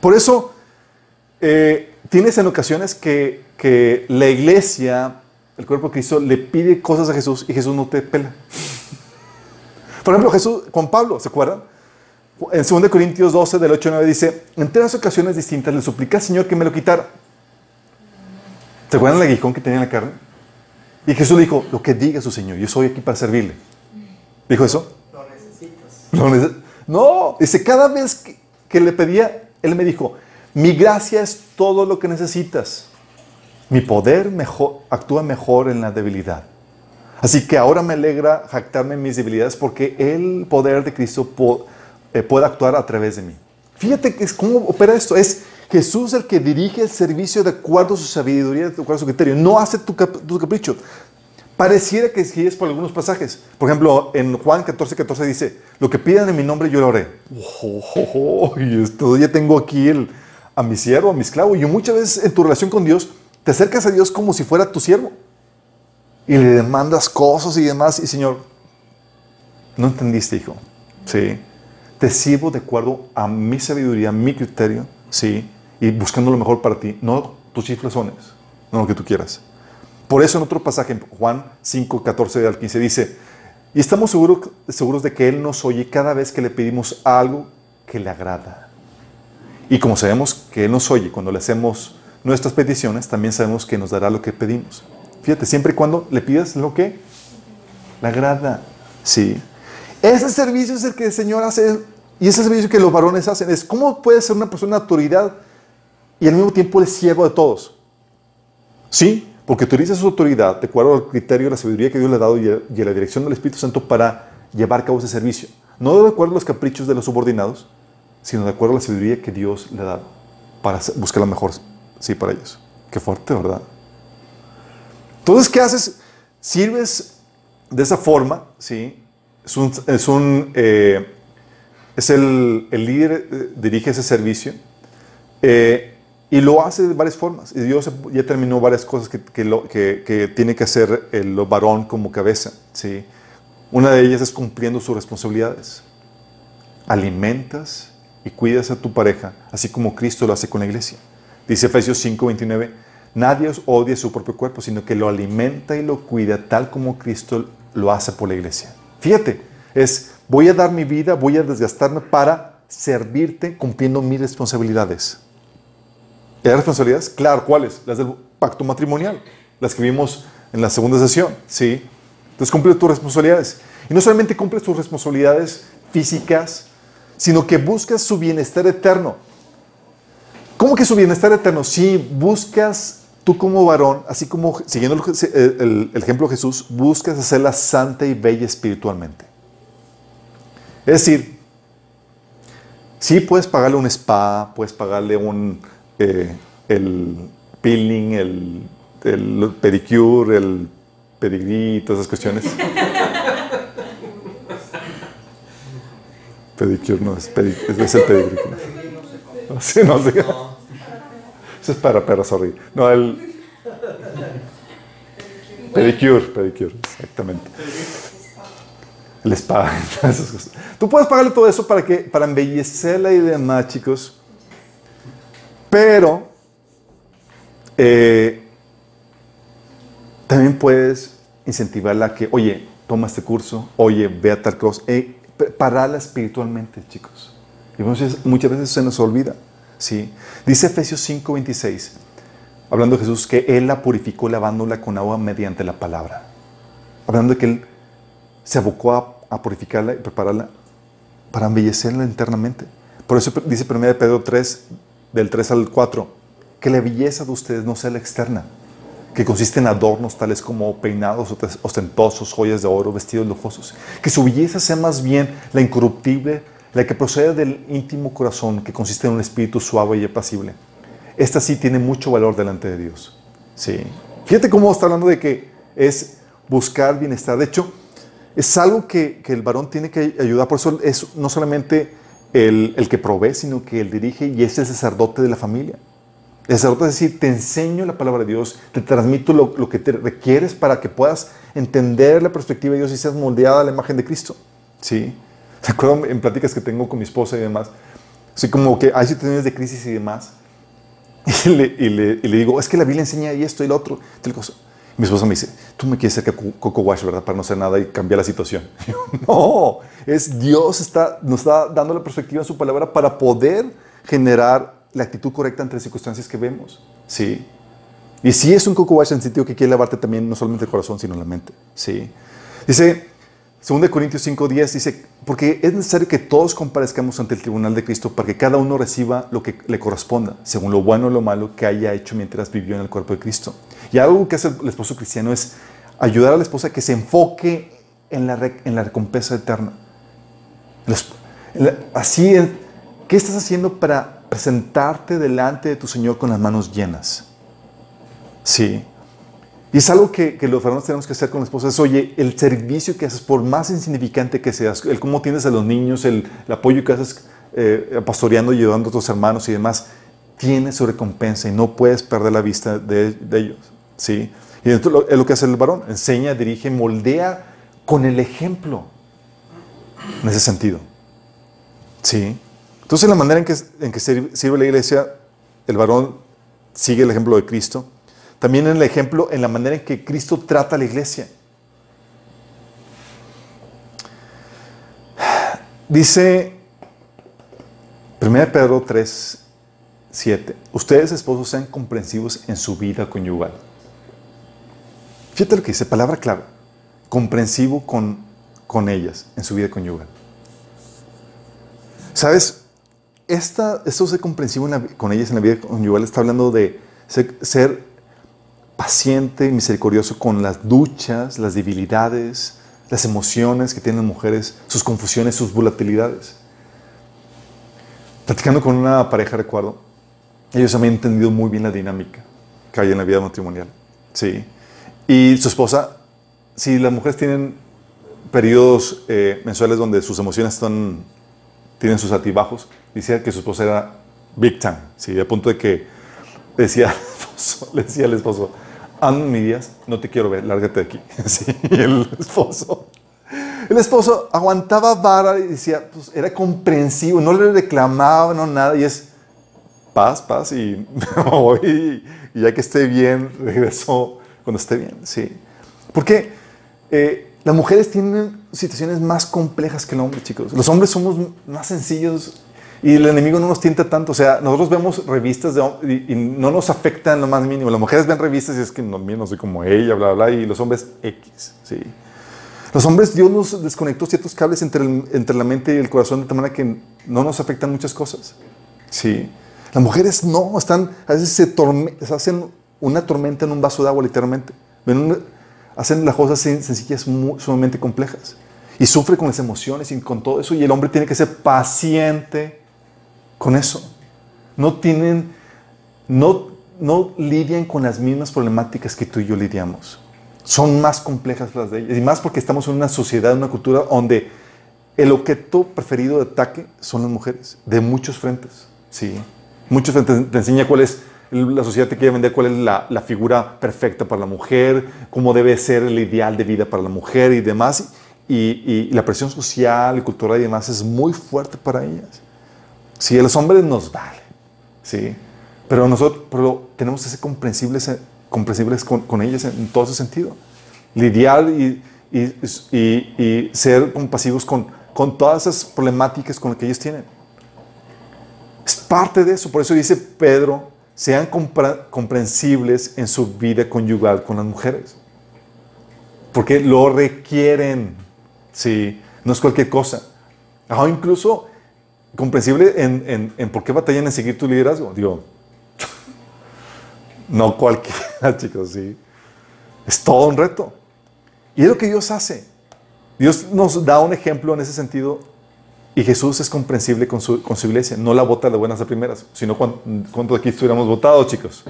Por eso, eh, tienes en ocasiones que, que la iglesia, el cuerpo de Cristo, le pide cosas a Jesús y Jesús no te pela. Por ejemplo, Jesús con Pablo, ¿se acuerdan? En 2 Corintios 12, del 8 al 9 dice, en tres ocasiones distintas le supliqué al Señor que me lo quitara. ¿Se acuerdan el aguijón que tenía en la carne? Y Jesús le dijo, lo que diga su Señor, yo soy aquí para servirle. ¿Dijo eso? Lo necesitas. No, dice, cada vez que, que le pedía, Él me dijo, mi gracia es todo lo que necesitas. Mi poder mejor, actúa mejor en la debilidad. Así que ahora me alegra jactarme en mis debilidades porque el poder de Cristo po- eh, puede actuar a través de mí. Fíjate que es cómo opera esto. Es Jesús el que dirige el servicio de acuerdo a su sabiduría, de acuerdo a su criterio. No hace tu, cap- tu capricho. Pareciera que sí es por algunos pasajes. Por ejemplo, en Juan 14, 14 dice, lo que pidan en mi nombre yo lo haré. Oh, oh, oh, y esto ya tengo aquí el, a mi siervo, a mi esclavo. Y muchas veces en tu relación con Dios, te acercas a Dios como si fuera tu siervo. Y le demandas cosas y demás. Y Señor, no entendiste, hijo. Sí. Te sirvo de acuerdo a mi sabiduría, mi criterio. Sí. Y buscando lo mejor para ti. No tus chiflazones. No lo que tú quieras. Por eso en otro pasaje, en Juan 5, 14 al 15, dice, y estamos seguros, seguros de que Él nos oye cada vez que le pedimos algo que le agrada. Y como sabemos que Él nos oye cuando le hacemos nuestras peticiones, también sabemos que nos dará lo que pedimos. Fíjate, siempre y cuando le pidas lo que le agrada. Sí. Ese servicio es el que el Señor hace y ese servicio que los varones hacen. Es cómo puede ser una persona de autoridad y al mismo tiempo el siervo de todos. Sí, porque utiliza su autoridad de acuerdo al criterio de la sabiduría que Dios le ha dado y a, la dirección del Espíritu Santo para llevar a cabo ese servicio. No de acuerdo a los caprichos de los subordinados, sino de acuerdo a la sabiduría que Dios le ha dado para buscar lo mejor sí, para ellos. Qué fuerte, ¿verdad? Entonces, ¿qué haces? Sirves de esa forma, ¿sí? Es un, es un, eh, es el, el líder, eh, dirige ese servicio eh, y lo hace de varias formas. Y Dios ya terminó varias cosas que, que, lo- que- tiene que hacer el varón como cabeza, ¿sí? Una de ellas es cumpliendo sus responsabilidades. Alimentas y cuidas a tu pareja, así como Cristo lo hace con la iglesia. Dice Efesios 5:29, nadie os odia su propio cuerpo, sino que lo alimenta y lo cuida tal como Cristo lo hace por la iglesia. Fíjate, es voy a dar mi vida, voy a desgastarme para servirte cumpliendo mis responsabilidades. ¿Y las responsabilidades? Claro, ¿cuáles? Las del pacto matrimonial, las que vimos en la segunda sesión, ¿sí? Entonces cumple tus responsabilidades. Y no solamente cumples tus responsabilidades físicas, sino que buscas su bienestar eterno. ¿Cómo que su bienestar eterno? Si buscas tú como varón, así como siguiendo el, ejemplo de Jesús, buscas hacerla santa y bella espiritualmente. Es decir, sí puedes pagarle un spa, puedes pagarle un, eh, el peeling, el, el pedicure, el pedigrí, todas esas cuestiones. pedicure no es, pedi- es, el pedigrí. ¿no? No. Eso es para perros, sorry. No, el pedicure, pedicure, exactamente. El spa, esas cosas. Tú puedes pagarle todo eso para que para embellecerla y demás, chicos. Pero eh, también puedes incentivarla a que, oye, toma este curso, oye, ve a tal cosa, eh, prepararla espiritualmente, chicos. Y muchas veces se nos olvida. ¿Sí? Dice Efesios 5:26, hablando de Jesús, que Él la purificó lavándola con agua mediante la palabra. Hablando de que Él se abocó a, a purificarla y prepararla para embellecerla internamente. Por eso dice 1 de Pedro 3, del 3 al 4, que la belleza de ustedes no sea la externa, que consiste en adornos tales como peinados ostentosos, joyas de oro, vestidos lujosos. Que su belleza sea más bien la incorruptible, la que procede del íntimo corazón, que consiste en un espíritu suave y apacible. Esta sí tiene mucho valor delante de Dios. Sí. Fíjate cómo está hablando de que es buscar bienestar. De hecho, es algo que, que el varón tiene que ayudar. Por eso es no solamente el, el que provee, sino que él dirige y es el sacerdote de la familia. El sacerdote es decir, te enseño la palabra de Dios, te transmito lo, lo que te requieres para que puedas entender la perspectiva de Dios y seas moldeada a la imagen de Cristo. ¿Sí? Recuerdo en pláticas que tengo con mi esposa y demás, así como que hay situaciones de crisis y demás, y le, y le- y le digo, es que la Biblia enseña y esto y lo otro, cosa. Mi esposa me dice, tú me quieres ser Coco- Wash, ¿verdad? Para no hacer nada y cambiar la situación. Yo, no, es Dios está, nos está dando la perspectiva en su palabra para poder generar la actitud correcta ante las circunstancias que vemos. Sí. Y sí es un Coco Wash en el sentido que quiere lavarte también no solamente el corazón, sino la mente. Sí. Dice, 2 Corintios 5.10 dice, porque es necesario que todos comparezcamos ante el tribunal de Cristo para que cada uno reciba lo que le corresponda, según lo bueno o lo malo que haya hecho mientras vivió en el cuerpo de Cristo. Y algo que hace el esposo cristiano es ayudar a la esposa a que se enfoque en la, en la recompensa eterna. Los- la- así es, ¿qué estás haciendo para presentarte delante de tu Señor con las manos llenas? Sí. Y es algo que, que los varones tenemos que hacer con la esposa. Es, oye, el servicio que haces, por más insignificante que seas, el cómo tienes a los niños, el, apoyo que haces eh, pastoreando ayudando a tus hermanos y demás, tiene su recompensa y no puedes perder la vista de, ellos. ¿sí? Y esto es lo que hace el varón. Enseña, dirige, moldea con el ejemplo. En ese sentido. ¿Sí? Entonces, la manera en que, en que sirve la iglesia, el varón sigue el ejemplo de Cristo. También en el ejemplo, en la manera en que Cristo trata a la iglesia. Dice 1 Pedro 3, 7. Ustedes, esposos, sean comprensivos en su vida conyugal. Fíjate lo que dice, palabra clave. Comprensivo con, con ellas en su vida conyugal. ¿Sabes? Esta, esto ser comprensivo con ellas en la vida conyugal está hablando de ser, ser paciente y misericordioso con las duchas, las debilidades, las emociones que tienen las mujeres, sus confusiones, sus volatilidades. Platicando con una pareja, recuerdo, ellos habían entendido muy bien la dinámica que hay en la vida matrimonial. Sí. Y su esposa, si las mujeres tienen periodos eh, mensuales donde sus emociones están, tienen sus altibajos, decía que su esposa era big time, ¿sí? a punto de que decía le decía al esposo, ando mi no te quiero ver, lárgate de aquí. Sí, el esposo, el esposo aguantaba vara y decía, pues era comprensivo, no le reclamaba, no nada, y es paz, paz, y ya que esté bien, regreso cuando esté bien, sí. Porque eh, las mujeres tienen situaciones más complejas que el hombre, chicos. Los hombres somos más sencillos y el enemigo no nos tienta tanto. O sea, nosotros vemos revistas de, y, y no nos afecta en lo más mínimo. Las mujeres ven revistas y es que no, no soy como ella, bla, bla, bla, y los hombres X, sí. Los hombres, Dios nos desconectó ciertos cables entre, el- entre la mente y el corazón de tal manera que no nos afectan muchas cosas. Sí. Las mujeres no, están, a veces se, torme- se hacen una tormenta en un vaso de agua, literalmente. Hacen las cosas sen- sencillas mu- sumamente complejas. Y sufre con las emociones y con todo eso. Y el hombre tiene que ser paciente con eso. No tienen, no, no lidian con las mismas problemáticas que tú y yo lidiamos. Son más complejas las de ellas. Y más porque estamos en una sociedad, una cultura donde el objeto preferido de ataque son las mujeres, de muchos frentes. Sí. Muchos frentes. Te enseña cuál es, la sociedad te quiere vender cuál es la, la figura perfecta para la mujer, cómo debe ser el ideal de vida para la mujer y demás. Y, y- y la presión social y cultural y demás es muy fuerte para ellas. Sí, a los hombres nos vale. Sí. Pero nosotros tenemos que ser comprensibles, comprensibles con, con ellas en, todo ese sentido. Lidiar y, y- y- y ser compasivos con, con todas esas problemáticas con las que ellos tienen. Es parte de eso. Por eso dice Pedro, sean comprensibles en su vida conyugal con las mujeres. Porque lo requieren. Sí, no es cualquier cosa. O incluso comprensible en, en- en por qué batallan en seguir tu liderazgo. Digo, no cualquiera, chicos, sí. Es todo un reto. Y es lo que Dios hace. Dios nos da un ejemplo en ese sentido y Jesús es comprensible con su, con su iglesia. No la vota de buenas a primeras, sino cuántos de aquí estuviéramos votados, chicos.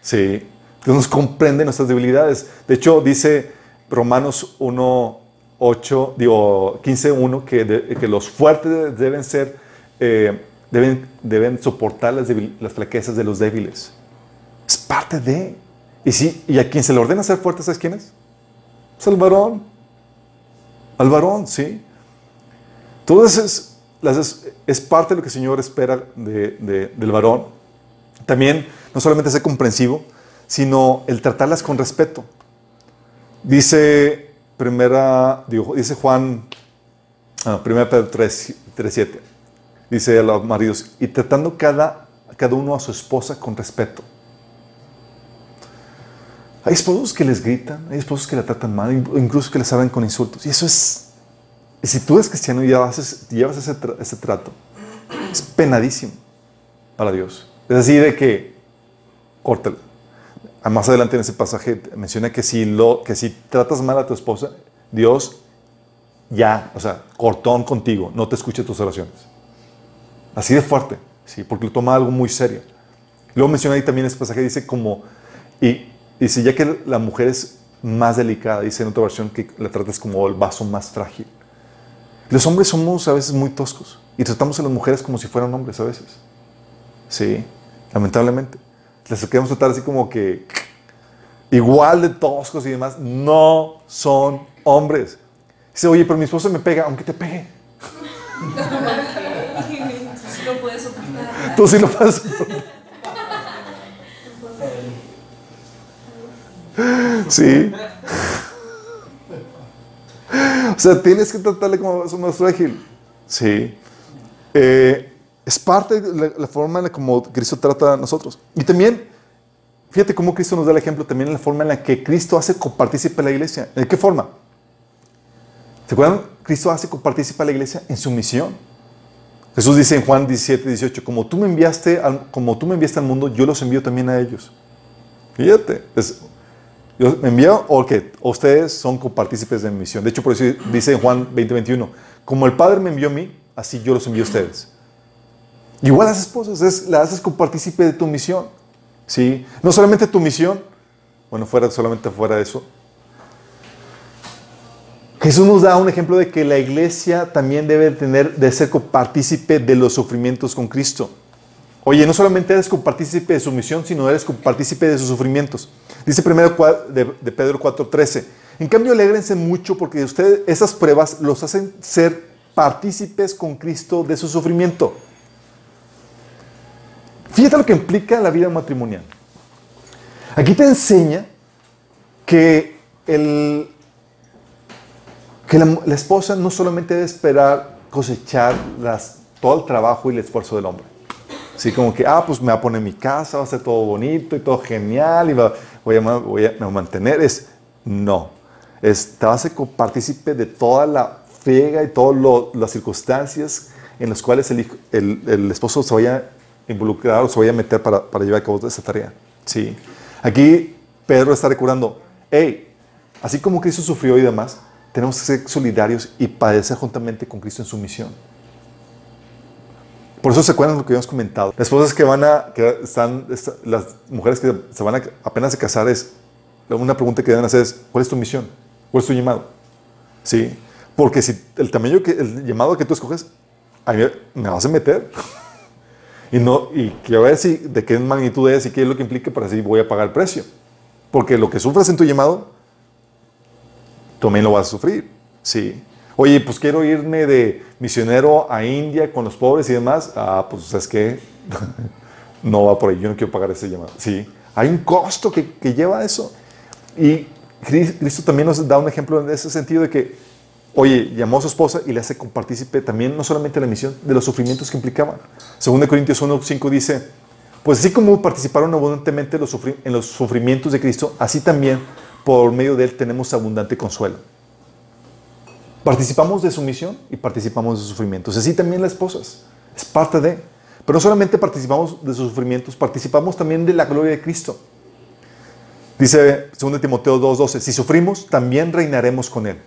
Sí. Dios nos comprende nuestras debilidades. De hecho, dice Romanos 1, 8, digo, 15, 1, que, que los fuertes deben ser, eh, deben, deben soportar las, debil- las flaquezas de los débiles. Es parte de. Y, sí, y a quien se le ordena ser fuerte, ¿sabes quién es? Es al varón. Al varón, sí. Entonces es, es, es parte de lo que el Señor espera de- de- del varón. También no solamente ser comprensivo, sino el tratarlas con respeto. Dice primera, digo, dice Juan, ah, primera Pedro 3, 7, dice a los maridos, y tratando cada, cada uno a su esposa con respeto. Hay esposos que les gritan, hay esposos que la tratan mal, incluso que les hablan con insultos. Y eso es, y si tú eres cristiano y llevas, llevas ese, tra- ese trato, es penadísimo para Dios. Es así de que, córtalo. Ah, Más adelante en ese pasaje menciona que si, lo, que si tratas mal a tu esposa, Dios ya, o sea, cortón contigo, no te escucha tus oraciones. Así de fuerte, ¿sí? porque lo toma algo muy serio. Luego menciona ahí también ese pasaje, dice como, y dice, ya que la mujer es más delicada, dice en otra versión que la tratas como el vaso más frágil. Los hombres somos a veces muy toscos y tratamos a las mujeres como si fueran hombres a veces. Sí, lamentablemente. Les queremos tratar así como que igual de toscos y demás. No son hombres. Dice, oye, pero mi esposo me pega, aunque te pegue. Sí lo puedes soportar. Tú sí lo pasas. Sí. O sea, tienes que tratarle como más frágil. Sí. Eh, es parte de la, la forma en la como Cristo trata a nosotros. Y también, fíjate cómo Cristo nos da el ejemplo también en la forma en la que Cristo hace copartícipe a la iglesia. ¿De qué forma? ¿Se acuerdan? Cristo hace copartícipe a la iglesia en su misión. Jesús dice en Juan 17, 18, como tú me enviaste al, como tú me enviaste al mundo, yo los envío también a ellos. Fíjate, yo me envío o que ustedes son copartícipes de mi misión. De hecho, por eso dice en Juan 20, 21, como el Padre me envió a mí, así yo los envío a ustedes. Igual las esposas, es, la haces copartícipe de tu misión. ¿sí? No solamente tu misión, bueno, fuera solamente fuera de eso. Jesús nos da un ejemplo de que la iglesia también debe tener, ser copartícipe de los sufrimientos con Cristo. Oye, no solamente eres copartícipe de su misión, sino eres copartícipe de sus sufrimientos. Dice primero de, de Pedro 4:13. En cambio, alégrense mucho porque ustedes esas pruebas los hacen ser partícipes con Cristo de su sufrimiento. Fíjate lo que implica la vida matrimonial. Aquí te enseña que, el, que la, esposa no solamente debe esperar cosechar las, todo el trabajo y el esfuerzo del hombre. Así como que, ah, pues me va a poner mi casa, va a ser todo bonito y todo genial y va- voy, a, voy a- me voy mantener. Es, no. Es, te vas a partícipe de toda la friega y todas las circunstancias en las cuales el, el- el esposo se vaya a involucrar o se vaya a meter para, para llevar a cabo esa tarea. Sí. Aquí Pedro está recordando, hey, así como Cristo sufrió y demás, tenemos que ser solidarios y padecer juntamente con Cristo en su misión. Por eso se acuerdan de lo que habíamos comentado. Las esposas que van a, que están, las mujeres que se van a apenas a casar es, una pregunta que deben hacer es, ¿cuál es tu misión? ¿Cuál es tu llamado? Sí. Porque si el tamaño que, el llamado que tú escoges, a mí me vas a meter. y no, y quiero ver si, de qué magnitud es y qué es lo que implica para así voy a pagar el precio. Porque lo que sufres en tu llamado, también lo vas a sufrir. Sí. Oye, pues quiero irme de misionero a India con los pobres y demás. Ah, pues es que no va por ahí. Yo no quiero pagar ese llamado. Sí. Hay un costo que, que lleva eso. Y Cris- Cristo también nos da un ejemplo en ese sentido de que, oye, llamó a su esposa y le hace partícipe también, no solamente la misión, de los sufrimientos que implicaban. Según de Corintios 1.5 dice, pues así como participaron abundantemente en los sufrimientos de Cristo, así también por medio de Él tenemos abundante consuelo. Participamos de su misión y participamos de sus sufrimientos. Así también las esposas. Es parte de. Pero no solamente participamos de sus sufrimientos, participamos también de la gloria de Cristo. Dice 2 Timoteo 2.12, si sufrimos, también reinaremos con Él.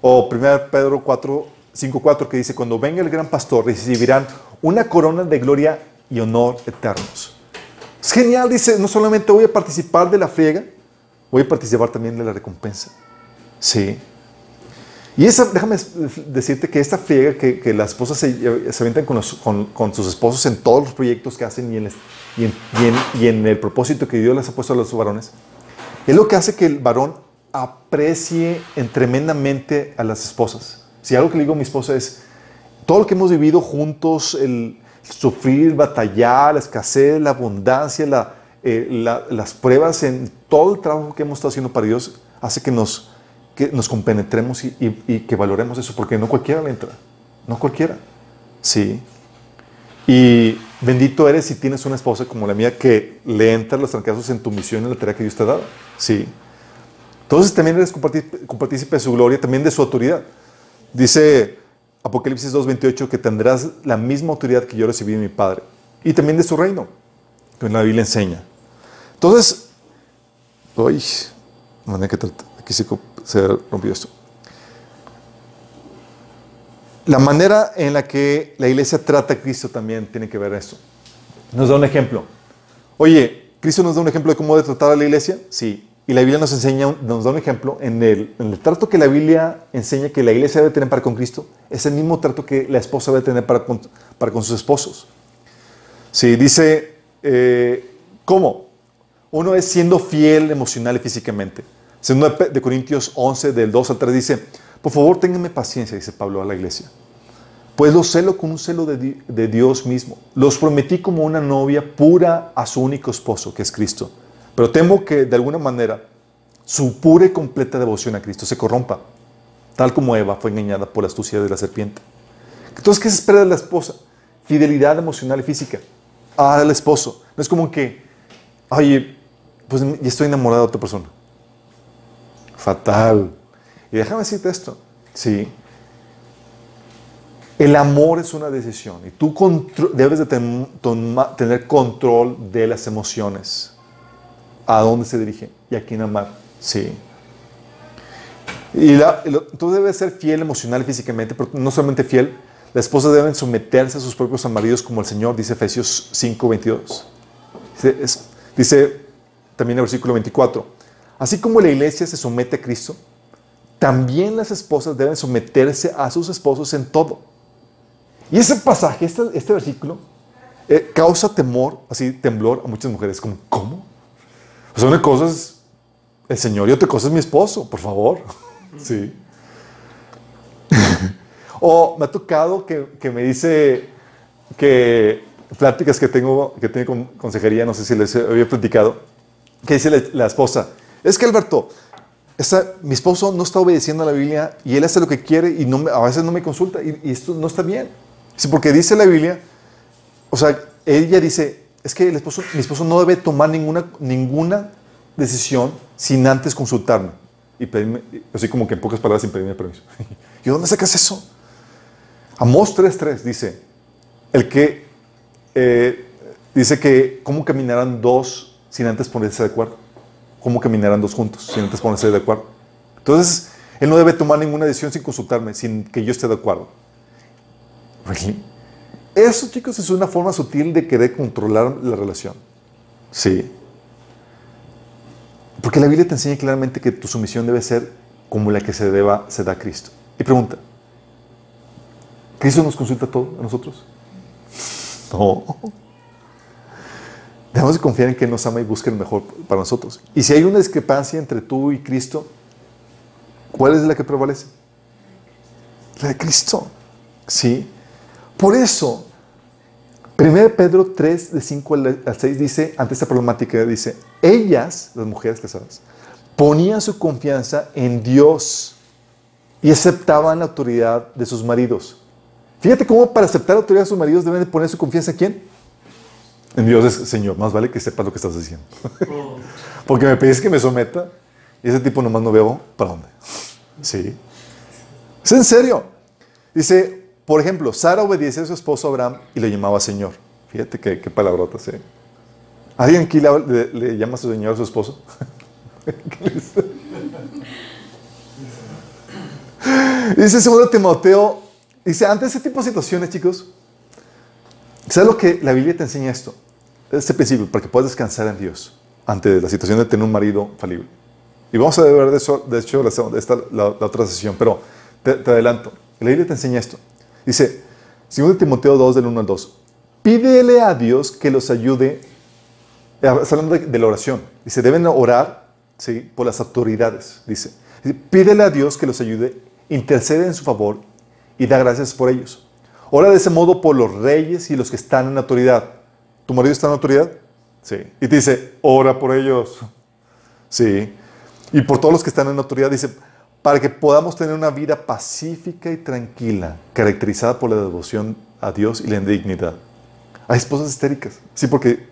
O 1 Pedro 4, 5.4 que dice, cuando venga el gran pastor recibirán una corona de gloria y honor eternos. Es genial, dice, no solamente voy a participar de la friega, voy a participar también de la recompensa. Sí. Y esa, déjame decirte que esta friega que, que las esposas se, se aventan con, los- con- con sus esposos en todos los proyectos que hacen y en, y, en, y en- y en el propósito que Dios les ha puesto a los varones, es lo que hace que el varón aprecie en tremendamente a las esposas. Si algo que le digo a mi esposa es, todo lo que hemos vivido juntos, el sufrir, batallar, la escasez, la abundancia, la, eh, la- las pruebas en todo el trabajo que hemos estado haciendo para Dios, hace que nos, que nos compenetremos y, que valoremos eso, porque no cualquiera le entra, no cualquiera. Sí. Y bendito eres si tienes una esposa como la mía que le entra los trancazos en tu misión, en la tarea que Dios te ha dado. Sí. Entonces también eres compartí- compartícipe de su gloria, también de su autoridad. Dice Apocalipsis 2.28 que tendrás la misma autoridad que yo recibí de mi Padre. Y también de su reino, que la Biblia enseña. Entonces, uy, manera que aquí se, rompió esto. La manera en la que la iglesia trata a Cristo también tiene que ver esto. Nos da un ejemplo. Oye, ¿Cristo nos da un ejemplo de cómo debe tratar a la iglesia? Sí. Y la Biblia nos enseña, nos da un ejemplo en el, trato que la Biblia enseña que la iglesia debe tener para con Cristo. Es el mismo trato que la esposa debe tener para con, para con sus esposos. Sí, dice, eh, ¿cómo? Uno es siendo fiel emocional y físicamente. Segundo de Corintios 11, del 2 al 3, dice, por favor, ténganme paciencia, dice Pablo a la iglesia. Pues los celo con un celo de, de Dios mismo. Los prometí como una novia pura a su único esposo, que es Cristo. Pero temo que de alguna manera su pura y completa devoción a Cristo se corrompa, tal como Eva fue engañada por la astucia de la serpiente. Entonces, ¿qué se espera de la esposa? Fidelidad emocional y física al esposo. No es como que, oye, pues ya estoy enamorado de otra persona. Fatal. Y déjame decirte esto. Sí. El amor es una decisión y tú debes de tener control de las emociones. A dónde se dirige y a quién amar. Sí. Y y tú debes ser fiel emocional y físicamente, pero no solamente fiel, las esposas deben someterse a sus propios maridos como el Señor, dice Efesios 5, 22. Dice, dice también el versículo 24, así como la iglesia se somete a Cristo, también las esposas deben someterse a sus esposos en todo. Y ese pasaje, este, este versículo, eh, causa temor, así temblor a muchas mujeres, como, ¿cómo? Sea, una cosa es el Señor y otra cosa es mi esposo, por favor. Sí. o me ha tocado que, que me dice que pláticas que tengo, que tengo con consejería, no sé si les había platicado, que dice la, esposa, es que Alberto, esta- mi esposo no está obedeciendo a la Biblia y él hace lo que quiere y no a veces no me consulta y, esto no está bien. Dice, porque dice la Biblia, o sea, ella dice, es que mi esposo no debe tomar ninguna, ninguna decisión sin antes consultarme. y pedirme, así como que en pocas palabras sin pedirme permiso. ¿Y dónde sacas eso? Amós 3.3 dice, el que eh, dice que cómo caminarán dos sin antes ponerse de acuerdo. ¿Cómo caminarán dos juntos sin antes ponerse de acuerdo? Entonces, él no debe tomar ninguna decisión sin consultarme, sin que yo esté de acuerdo. ¿Really? Eso, chicos, es una forma sutil de querer controlar la relación. Sí. Porque la Biblia te enseña claramente que tu sumisión debe ser como la que se, deba, se da a Cristo. Y pregunta, ¿Cristo nos consulta todo a nosotros? No. Debemos de confiar en que Él nos ama y busca el mejor para nosotros. Y si hay una discrepancia entre tú y Cristo, ¿cuál es la que prevalece? La de Cristo. Sí. Por eso, 1 Pedro 3, de 5 al 6 dice, ante esta problemática, dice, ellas, las mujeres casadas, ponían su confianza en Dios y aceptaban la autoridad de sus maridos. Fíjate cómo para aceptar la autoridad de sus maridos deben de poner su confianza en quién? En Dios es Señor. Más vale que sepas lo que estás diciendo. Porque me pides que me someta y ese tipo nomás no veo para dónde. Sí. Es en serio. Dice, por ejemplo, Sara obedecía a su esposo Abraham y le llamaba Señor. Fíjate qué, qué palabrotas, ¿eh? ¿Alguien aquí le, le- le llama a su Señor a su esposo? ¿Qué les- Dice 2 Timoteo, dice, ante ese tipo de situaciones, chicos, ¿sabes lo que la Biblia te enseña esto? Este principio, para que puedas descansar en Dios ante la situación de tener un marido falible. Y vamos a ver de eso, de hecho, la, la, otra sesión, pero te, adelanto. La Biblia te enseña esto. Dice, 2 Timoteo 2, del 1 al 2, pídele a Dios que los ayude, eh, está hablando de, de la oración, dice, deben orar ¿sí? por las autoridades, dice. Dice, Pídele a Dios que los ayude, intercede en su favor y da gracias por ellos. Ora de ese modo por los reyes y los que están en autoridad. ¿Tu marido está en autoridad? Sí. Y te dice, ora por ellos. Sí. Y por todos los que están en autoridad, dice, para que podamos tener una vida pacífica y tranquila, caracterizada por la devoción a Dios y la dignidad. Hay esposas histéricas. Sí, porque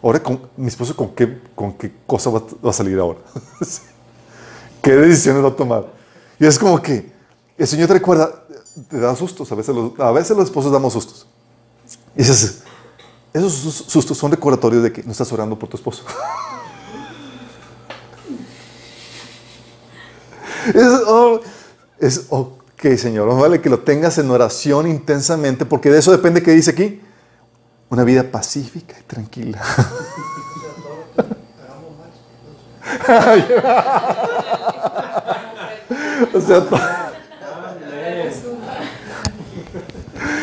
ahora con, mi esposo con qué, con qué cosa va, va a salir ahora. ¿Qué decisiones va a tomar? Y es como que el Señor te recuerda, te da sustos, a veces los, a veces los esposos damos sustos. Y dices, esos sus- sustos son recordatorios de que no estás orando por tu esposo. es, oh, es, ok, Señor, vale que lo tengas en oración intensamente, porque de eso depende que dice aquí, una vida pacífica y tranquila. o sea,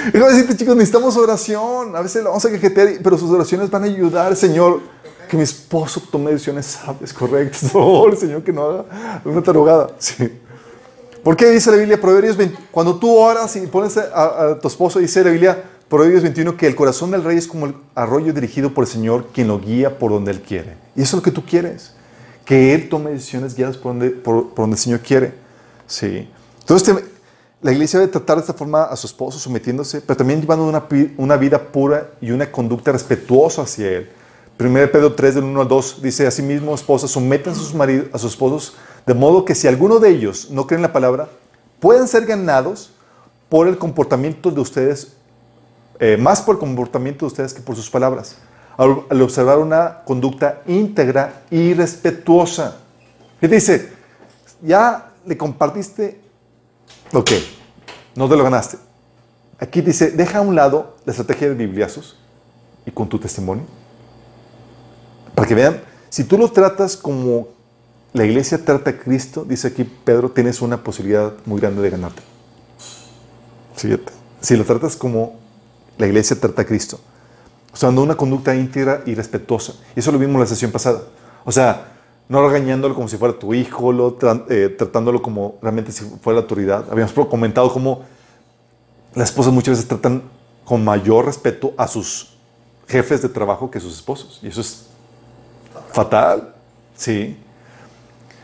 Déjame decirte, chicos, necesitamos oración. A veces lo vamos a quejetear, pero sus oraciones van a ayudar, Señor, que mi esposo tome decisiones sabias, correctas. Por favor, Señor, que no haga una tarugada. Sí. ¿Por qué dice la Biblia, Proverbios 20, cuando tú oras y pones a, a tu esposo, dice la Biblia, Proverbios 21, que el corazón del rey es como el arroyo dirigido por el Señor, quien lo guía por donde Él quiere. Y eso es lo que tú quieres, que Él tome decisiones guiadas por donde, por, por donde el Señor quiere. Sí. Entonces, te- la iglesia debe tratar de esta forma a su esposo, sometiéndose, pero también llevando una, vida pura y una conducta respetuosa hacia él. 1 Pedro 3, del 1 al 2, dice, asimismo, esposas, sometan a sus, maridos, a sus esposos, de modo que si alguno de ellos no cree en la palabra, puedan ser ganados por el comportamiento de ustedes, eh, más por el comportamiento de ustedes que por sus palabras, al, al observar una conducta íntegra y respetuosa. ¿Qué te dice? Ya le compartiste Ok, no te lo ganaste. Aquí dice, deja a un lado la estrategia de bibliazos y con tu testimonio. Para que vean, si tú lo tratas como la iglesia trata a Cristo, dice aquí Pedro, tienes una posibilidad muy grande de ganarte. Fíjate. Si lo tratas como la iglesia trata a Cristo, usando una conducta íntegra y respetuosa. Y eso lo vimos la sesión pasada. O sea, no regañándolo como si fuera tu hijo, lo eh, tratándolo como realmente si fuera la autoridad. Habíamos comentado cómo las esposas muchas veces tratan con mayor respeto a sus jefes de trabajo que a sus esposos. Y eso es fatal. Sí.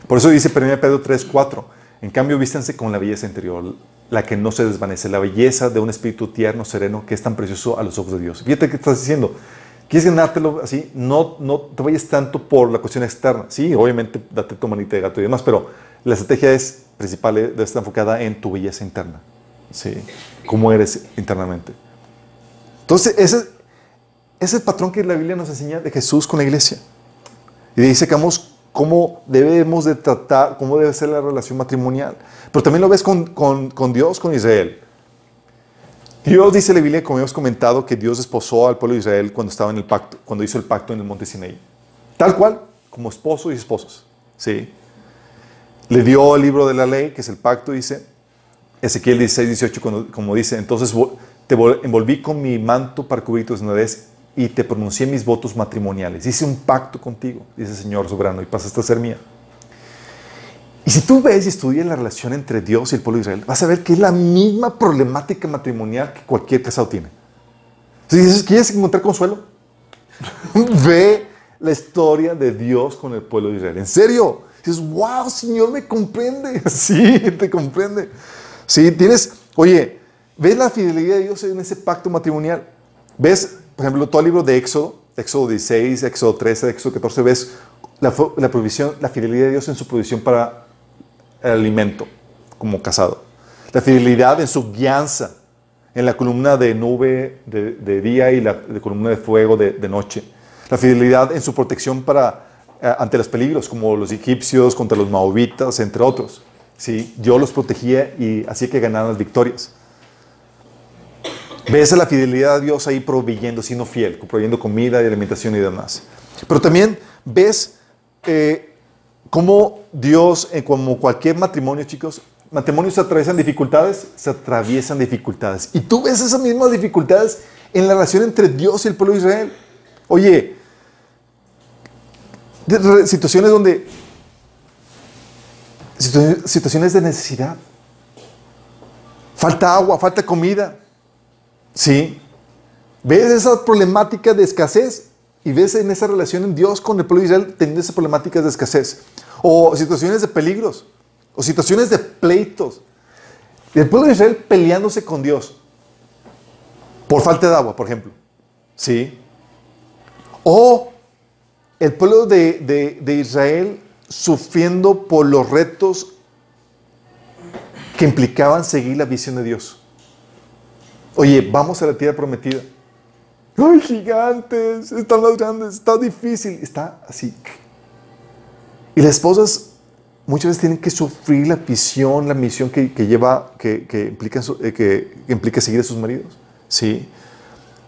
Por eso dice 1 Pedro 3, 4. En cambio, vístanse con la belleza interior, la que no se desvanece, la belleza de un espíritu tierno, sereno, que es tan precioso a los ojos de Dios. Fíjate qué estás diciendo. ¿Quieres ganártelo así? No, no te vayas tanto por la cuestión externa. Sí, obviamente, date tu manita de gato y demás, pero La estrategia es principal, eh, debe estar enfocada en tu belleza interna. ¿Sí? Cómo eres internamente. Entonces, ese, es el patrón que la Biblia nos enseña de Jesús con la iglesia. Y dice vamos cómo debemos de tratar, cómo debe ser la relación matrimonial. Pero también lo ves con, con, con Dios, con Israel. Dios dice la Biblia, como hemos comentado, que Dios esposó al pueblo de Israel cuando estaba en el pacto, cuando hizo el pacto en el monte Sinaí. Tal cual, como esposo y esposas. ¿sí? Le dio el libro de la ley, que es el pacto, dice, Ezequiel 16, 18, cuando- como dice, entonces te vol- envolví con mi manto para cubrir tu desnudez y te pronuncié mis votos matrimoniales. Hice un pacto contigo, dice el Señor soberano, y pasaste a ser mía. Y si tú ves y estudias la relación entre Dios y el pueblo de Israel, vas a ver que es la misma problemática matrimonial que cualquier casado tiene. Entonces dices, ¿quieres encontrar consuelo? Ve la historia de Dios con el pueblo de Israel. En serio. Dices, wow, Señor, me comprende. Sí, te comprende. Sí, tienes, oye, ves la fidelidad de Dios en ese pacto matrimonial. Ves, por ejemplo, todo el libro de Éxodo, Éxodo 16, Éxodo 13, Éxodo 14, ves la, la provisión, la fidelidad de Dios en su provisión para alimento como casado. La fidelidad en su guianza, en la columna de nube de, día y la columna de fuego de, noche. La fidelidad en su protección para, eh, ante los peligros, como los egipcios contra los maobitas, entre otros. ¿sí? Dios los protegía y hacía que ganaran las victorias. Ves a la fidelidad de Dios ahí proveyendo, siendo fiel, proveyendo comida y alimentación y demás. Pero también ves eh, cómo Dios, eh, como cualquier matrimonio, chicos, matrimonios se atraviesan dificultades, se atraviesan dificultades. Y tú ves esas mismas dificultades en la relación entre Dios y el pueblo de Israel. Oye, situaciones donde, situ- situaciones de necesidad, falta agua, falta comida, ¿sí? Ves esa problemática de escasez y ves en esa relación en Dios con el pueblo de Israel teniendo esas problemáticas de escasez. O situaciones de peligros. O situaciones de pleitos. El pueblo de Israel peleándose con Dios. Por falta de agua, por ejemplo. ¿Sí? O el pueblo de, de- de Israel sufriendo por los retos que implicaban seguir la visión de Dios. Oye, vamos a la tierra prometida. ¡Ay, gigantes! Están más grandes, está difícil. Está así. Y las esposas muchas veces tienen que sufrir la visión, la misión que, lleva, que, implica, eh, que, implica seguir a sus maridos. Sí.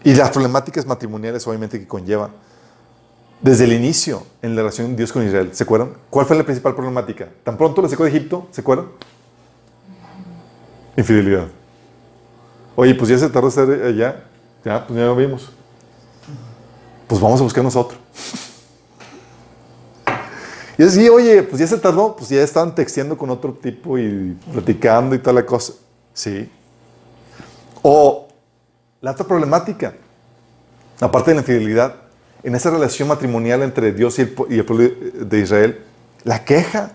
Y las problemáticas matrimoniales, obviamente, que conllevan. Desde el inicio, en la relación Dios con Israel, ¿se acuerdan? ¿Cuál fue la principal problemática? Tan pronto lo sacó de Egipto, ¿se acuerdan? Infidelidad. Oye, pues ya se tardó estar allá. Ya, pues ya lo vimos. Pues vamos a buscarnos a. Y así, oye, pues ya se tardó, pues ya estaban texteando con otro tipo y platicando y toda la cosa. Sí. O la otra problemática, aparte de la infidelidad, en esa relación matrimonial entre Dios y el, y el pueblo de Israel, la queja.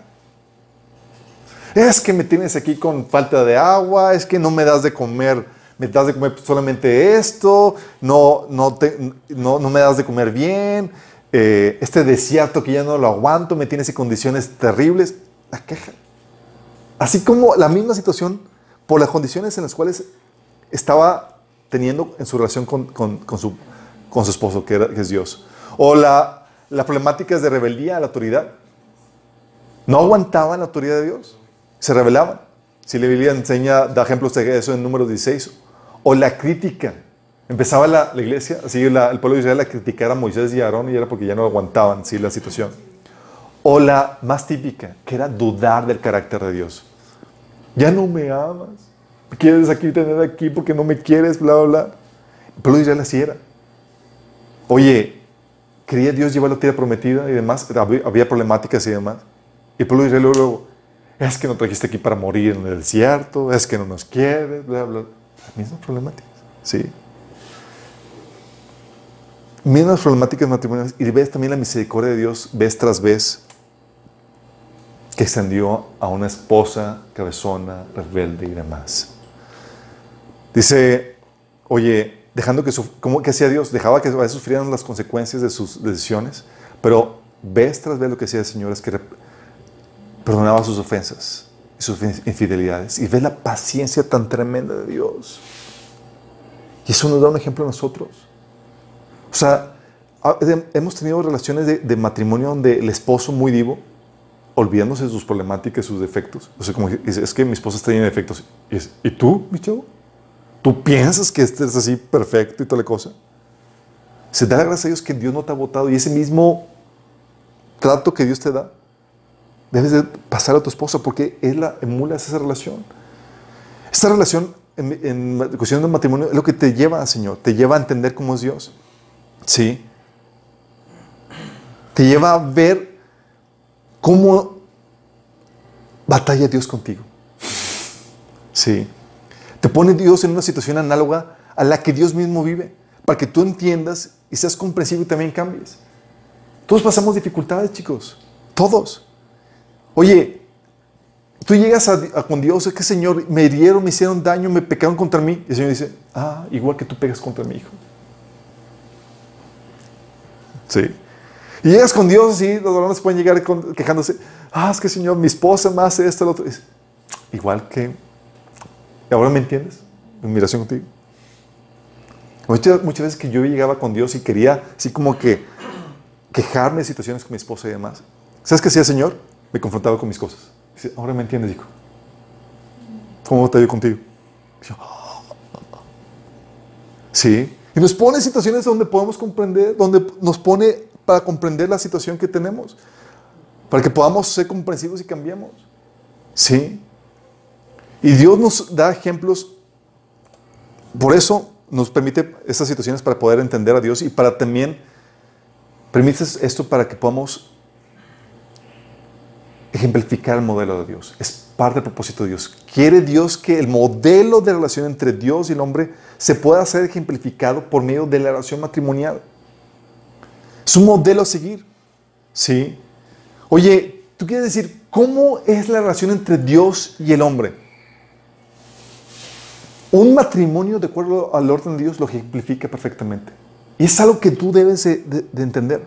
Es que me tienes aquí con falta de agua, es que no me das de comer, me das de comer solamente esto, no, no, te- no, no me das de comer bien, eh, este desierto que ya no lo aguanto, me tienes en condiciones terribles. La queja. Así como la misma situación por las condiciones en las cuales estaba teniendo en su relación con, con- con su, con su esposo, que, era- que es Dios. O la, las problemáticas de rebeldía a la autoridad. No aguantaban la autoridad de Dios. Se rebelaban. Si la Biblia enseña, da ejemplos de eso en número 16. O la crítica. Empezaba la, la iglesia, así la- el pueblo de Israel a criticar a Moisés y a Aarón y era porque ya no aguantaban ¿sí? la situación. O la más típica, que era dudar del carácter de Dios. Ya no me amas. Quieres aquí tener aquí porque no me quieres, bla, bla, bla. El pueblo de Israel así era. Oye, quería Dios llevar la tierra prometida y demás. Había, problemáticas y demás. Y el pueblo de Israel luego, es que no trajiste aquí para morir en el desierto, es que no nos quieres, bla, bla. Las mismas problemáticas, sí. Mismas problemáticas matrimoniales. Y ves también la misericordia de Dios, vez tras vez, que extendió a una esposa cabezona, rebelde y demás. Dice, oye, dejando que, ¿cómo que hacía Dios? Dejaba que sufrieran las consecuencias de sus decisiones, pero vez tras vez lo que hacía el Señor es que perdonaba sus ofensas y sus infidelidades. Y ves la paciencia tan tremenda de Dios. Y eso nos da un ejemplo a nosotros. O sea, hemos tenido relaciones de, de matrimonio donde el esposo muy divo, olvidándose de sus problemáticas, sus defectos. O sea, como dice, es que mi esposa está llena de defectos. Y, es, ¿y tú, mi chavo? ¿Tú piensas que este es así perfecto y toda la cosa? Se da la gracia a Dios que Dios no te ha votado y ese mismo trato que Dios te da, debes de pasar a tu esposa porque Él la emula esa relación. Esta relación en, en cuestión del matrimonio es lo que te lleva, Señor, te lleva a entender cómo es Dios. Sí. Te lleva a ver cómo batalla Dios contigo. Sí. Te pone Dios en una situación análoga a la que Dios mismo vive, para que tú entiendas y seas comprensivo y también cambies. Todos pasamos dificultades, chicos. Todos. Oye, tú llegas a, a con Dios, es que Señor, me hirieron, me hicieron daño, me pecaron contra mí. Y el Señor dice, ah, igual que tú pegas contra mi hijo. Sí. Y llegas con Dios así, los varones pueden llegar quejándose, ah, es que Señor, mi esposa me hace esto, lo otro. Igual que, ¿ahora me entiendes? En mi relación contigo. Muchas, veces que yo llegaba con Dios y quería así como que quejarme de situaciones con mi esposa y demás. ¿Sabes qué hacía Señor? Me confrontaba con mis cosas. Ahora me entiendes, hijo. ¿Cómo te yo contigo? Yo, "Ah". sí. Y nos pone situaciones donde podemos comprender, donde nos pone para comprender la situación que tenemos. Para que podamos ser comprensivos y cambiemos. Sí. Y Dios nos da ejemplos. Por eso nos permite estas situaciones para poder entender a Dios y para también permites esto para que podamos ejemplificar el modelo de Dios. Parte del propósito de Dios. Quiere Dios que el modelo de relación entre Dios y el hombre se pueda ser ejemplificado por medio de la relación matrimonial. Es un modelo a seguir. ¿Sí? Oye, tú quieres decir, ¿cómo es la relación entre Dios y el hombre? Un matrimonio, de acuerdo al orden de Dios, lo ejemplifica perfectamente. Y es algo que tú debes de, de- de entender.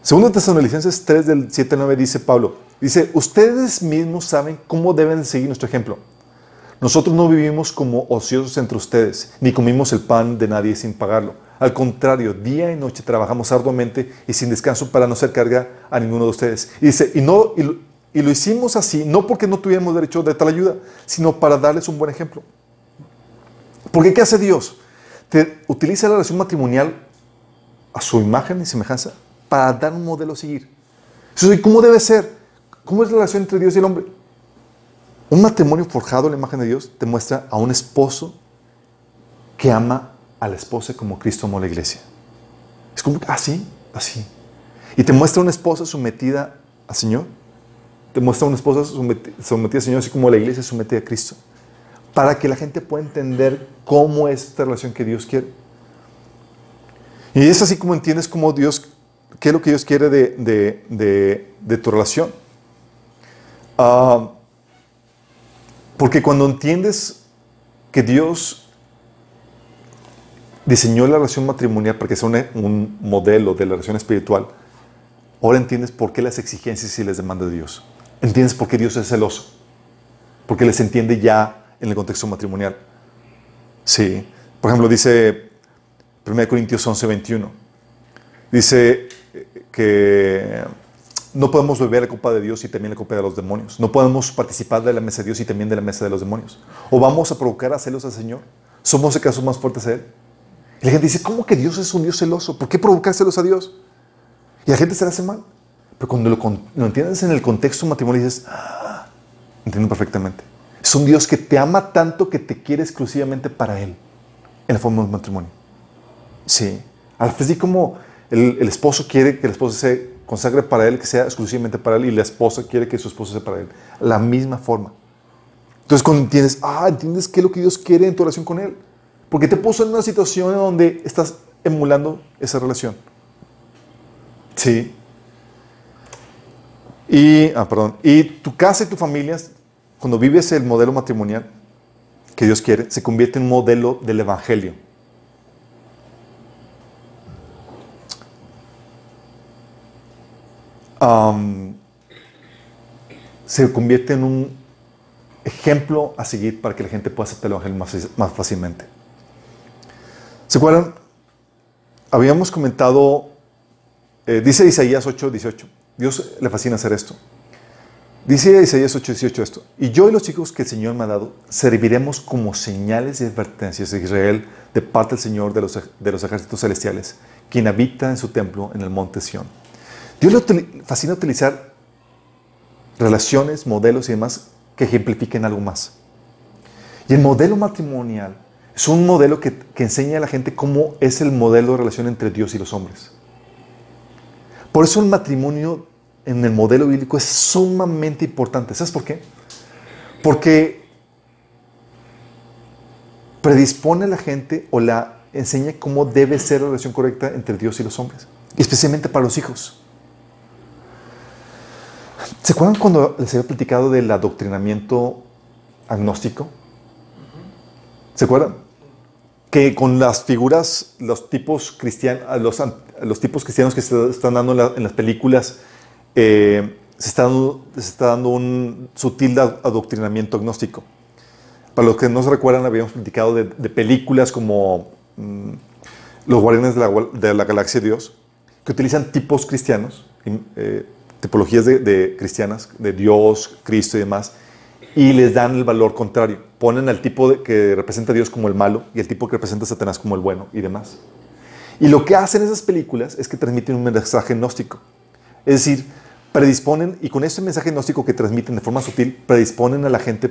Segundo Tesalonicenses 3 del 7 al 9 dice Pablo, dice, ustedes mismos saben cómo deben seguir nuestro ejemplo. Nosotros no vivimos como ociosos entre ustedes, ni comimos el pan de nadie sin pagarlo. Al contrario, día y noche trabajamos arduamente y sin descanso para no hacer carga a ninguno de ustedes. Y dice, y, no, y, lo, y lo hicimos así, no porque no tuviéramos derecho de tal ayuda, sino para darles un buen ejemplo. Porque ¿qué hace Dios? Te utiliza la relación matrimonial a su imagen y semejanza para dar un modelo a seguir. Eso, ¿y ¿Cómo debe ser? ¿Cómo es la relación entre Dios y el hombre? Un matrimonio forjado en la imagen de Dios te muestra a un esposo que ama a la esposa como Cristo amó a la iglesia. Es como, así, así. Y te muestra una esposa sometida al Señor. Te muestra una esposa someti- sometida al Señor, así como la iglesia es sometida a Cristo. Para que la gente pueda entender cómo es esta relación que Dios quiere. Y es así como entiendes cómo Dios, qué es lo que Dios quiere de- de- de tu relación. Ah, porque cuando entiendes que Dios diseñó la relación matrimonial para que sea un modelo de la relación espiritual, ahora entiendes por qué las exigencias y las demandas de Dios. Entiendes por qué Dios es celoso. Porque les entiende ya en el contexto matrimonial. Sí. Por ejemplo, dice 1 Corintios 11, 21. Dice eh, que no podemos beber la copa de Dios y también la copa de los demonios. No podemos participar de la mesa de Dios y también de la mesa de los demonios. O vamos a provocar a celos al Señor. ¿Somos acaso más fuertes a Él? Y la gente dice, ¿cómo que Dios es un Dios celoso? ¿Por qué provocar celos a Dios? Y la gente se le hace mal. Pero cuando lo, lo entiendes en el contexto matrimonial dices, ah, entiendo perfectamente. Es un Dios que te ama tanto que te quiere exclusivamente para Él, en la forma de un matrimonio. Sí. Así como el, el esposo quiere que la esposa se consagre para Él, que sea exclusivamente para Él, y la esposa quiere que su esposo sea para Él. La misma forma. Entonces cuando entiendes, ah, entiendes qué es lo que Dios quiere en tu relación con Él. Porque te puso en una situación donde estás emulando esa relación. Sí. Y, ah, perdón. Y tu casa y tu familia, cuando vives el modelo matrimonial que Dios quiere, se convierte en un modelo del Evangelio. Se convierte en un ejemplo a seguir para que la gente pueda aceptar el Evangelio más, más fácilmente. ¿Se acuerdan? Habíamos comentado, eh, dice Isaías 8, 18. Dios le fascina hacer esto. Dice Isaías 8, 18 esto. Y yo y los chicos que el Señor me ha dado serviremos como señales y advertencias de Israel de parte del Señor de los, de los ejércitos celestiales, quien habita en su templo en el monte Sión. Dios le fascina utilizar relaciones, modelos y demás que ejemplifiquen algo más. Y el modelo matrimonial es un modelo que, que, enseña a la gente cómo es el modelo de relación entre Dios y los hombres. Por eso el matrimonio en el modelo bíblico es sumamente importante. ¿Sabes por qué? Porque predispone a la gente o la enseña cómo debe ser la relación correcta entre Dios y los hombres, especialmente para los hijos. ¿Se acuerdan cuando les había platicado del adoctrinamiento agnóstico? ¿Se acuerdan? Que con las figuras, los tipos, cristianos, los, tipos cristianos que se están dando en, la, en las películas, eh, se, está dando, un sutil adoctrinamiento agnóstico. Para los que no se recuerdan, habíamos platicado de, películas como mmm, Los Guardianes de la, Galaxia Dios, que utilizan tipos cristianos, eh, tipologías de, cristianas, de Dios, Cristo y demás, y les dan el valor contrario. Ponen al tipo que representa a Dios como el malo y el tipo que representa a Satanás como el bueno y demás. Y lo que hacen esas películas es que transmiten un mensaje gnóstico. Es decir, predisponen, y con ese mensaje gnóstico que transmiten de forma sutil, predisponen a la gente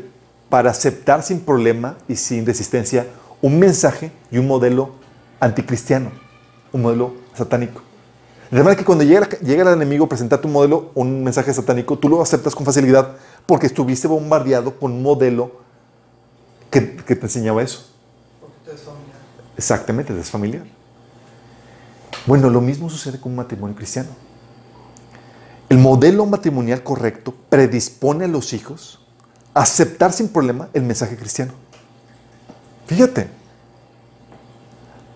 para aceptar sin problema y sin resistencia un mensaje y un modelo anticristiano, un modelo satánico. De manera que cuando llega, llega el enemigo a presentarte un modelo, un mensaje satánico, tú lo aceptas con facilidad porque estuviste bombardeado con un modelo que, que te enseñaba eso. Porque te es familiar. Exactamente, te es familiar. Bueno, lo mismo sucede con un matrimonio cristiano. El modelo matrimonial correcto predispone a los hijos a aceptar sin problema el mensaje cristiano. Fíjate.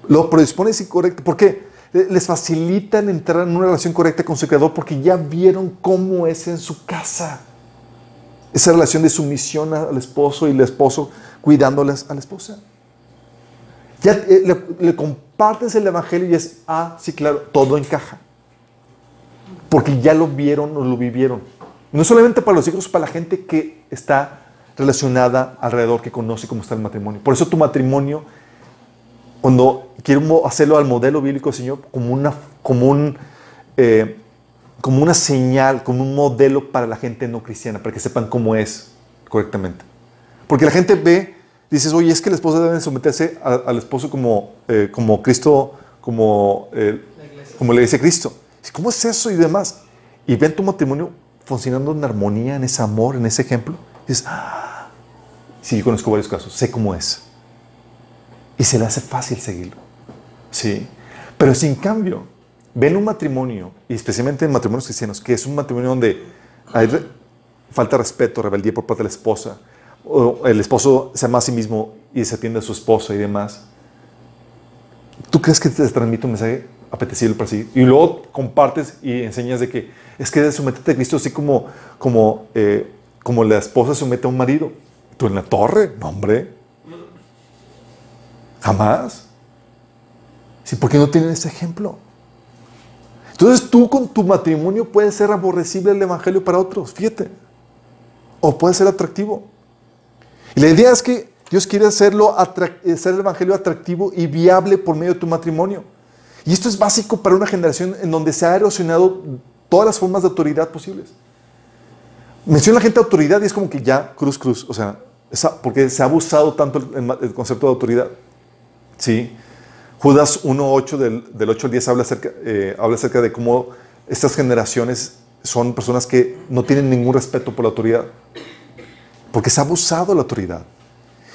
Lo predispone sin correcto. ¿Por qué? Les facilitan entrar en una relación correcta con su creador porque ya vieron cómo es en su casa. Esa relación de sumisión al esposo y el esposo cuidándoles a la esposa. Ya eh, le, le compartes el evangelio y es, ah, sí, claro, todo encaja porque ya lo vieron o lo vivieron. No solamente para los hijos, para la gente que está relacionada alrededor, que conoce cómo está el matrimonio. Por eso tu matrimonio, cuando quiero hacerlo al modelo bíblico, Señor, como una, como un, eh, como una señal, como un modelo para la gente no cristiana, para que sepan cómo es correctamente. Porque la gente ve, dices, oye, es que la esposa debe someterse a, al esposo como, eh, como Cristo, como, eh, como le dice Cristo. ¿Cómo es eso y demás? Y ven tu matrimonio funcionando en armonía, en ese amor, en ese ejemplo. Dices, ah, sí, yo conozco varios casos, sé cómo es. Y se le hace fácil seguirlo. Sí. Pero sin cambio, ven un matrimonio, y especialmente en matrimonios cristianos, que es un matrimonio donde hay re falta respeto, rebeldía por parte de la esposa, o el esposo se ama a sí mismo y se atiende a su esposa y demás. ¿Tú crees que te transmite un mensaje apetecible para seguir. Y luego compartes y enseñas de que es que de someterte a Cristo así como, como, eh, como la esposa somete a un marido. Tú en la torre, no hombre. Jamás. Sí, porque no tienen ese ejemplo. Entonces tú con tu matrimonio puede ser aborrecible el evangelio para otros, fíjate. O puede ser atractivo. Y la idea es que Dios quiere hacerlo hacer el evangelio atractivo y viable por medio de tu matrimonio. Y esto es básico para una generación en donde se ha erosionado todas las formas de autoridad posibles. Menciona la gente autoridad y es como que ya, cruz, cruz, o sea, porque se ha abusado tanto el concepto de autoridad. Sí. Judas 1.8 del, del 8 al 10 habla acerca, eh, habla de cómo estas generaciones son personas que no tienen ningún respeto por la autoridad. Porque se ha abusado la autoridad.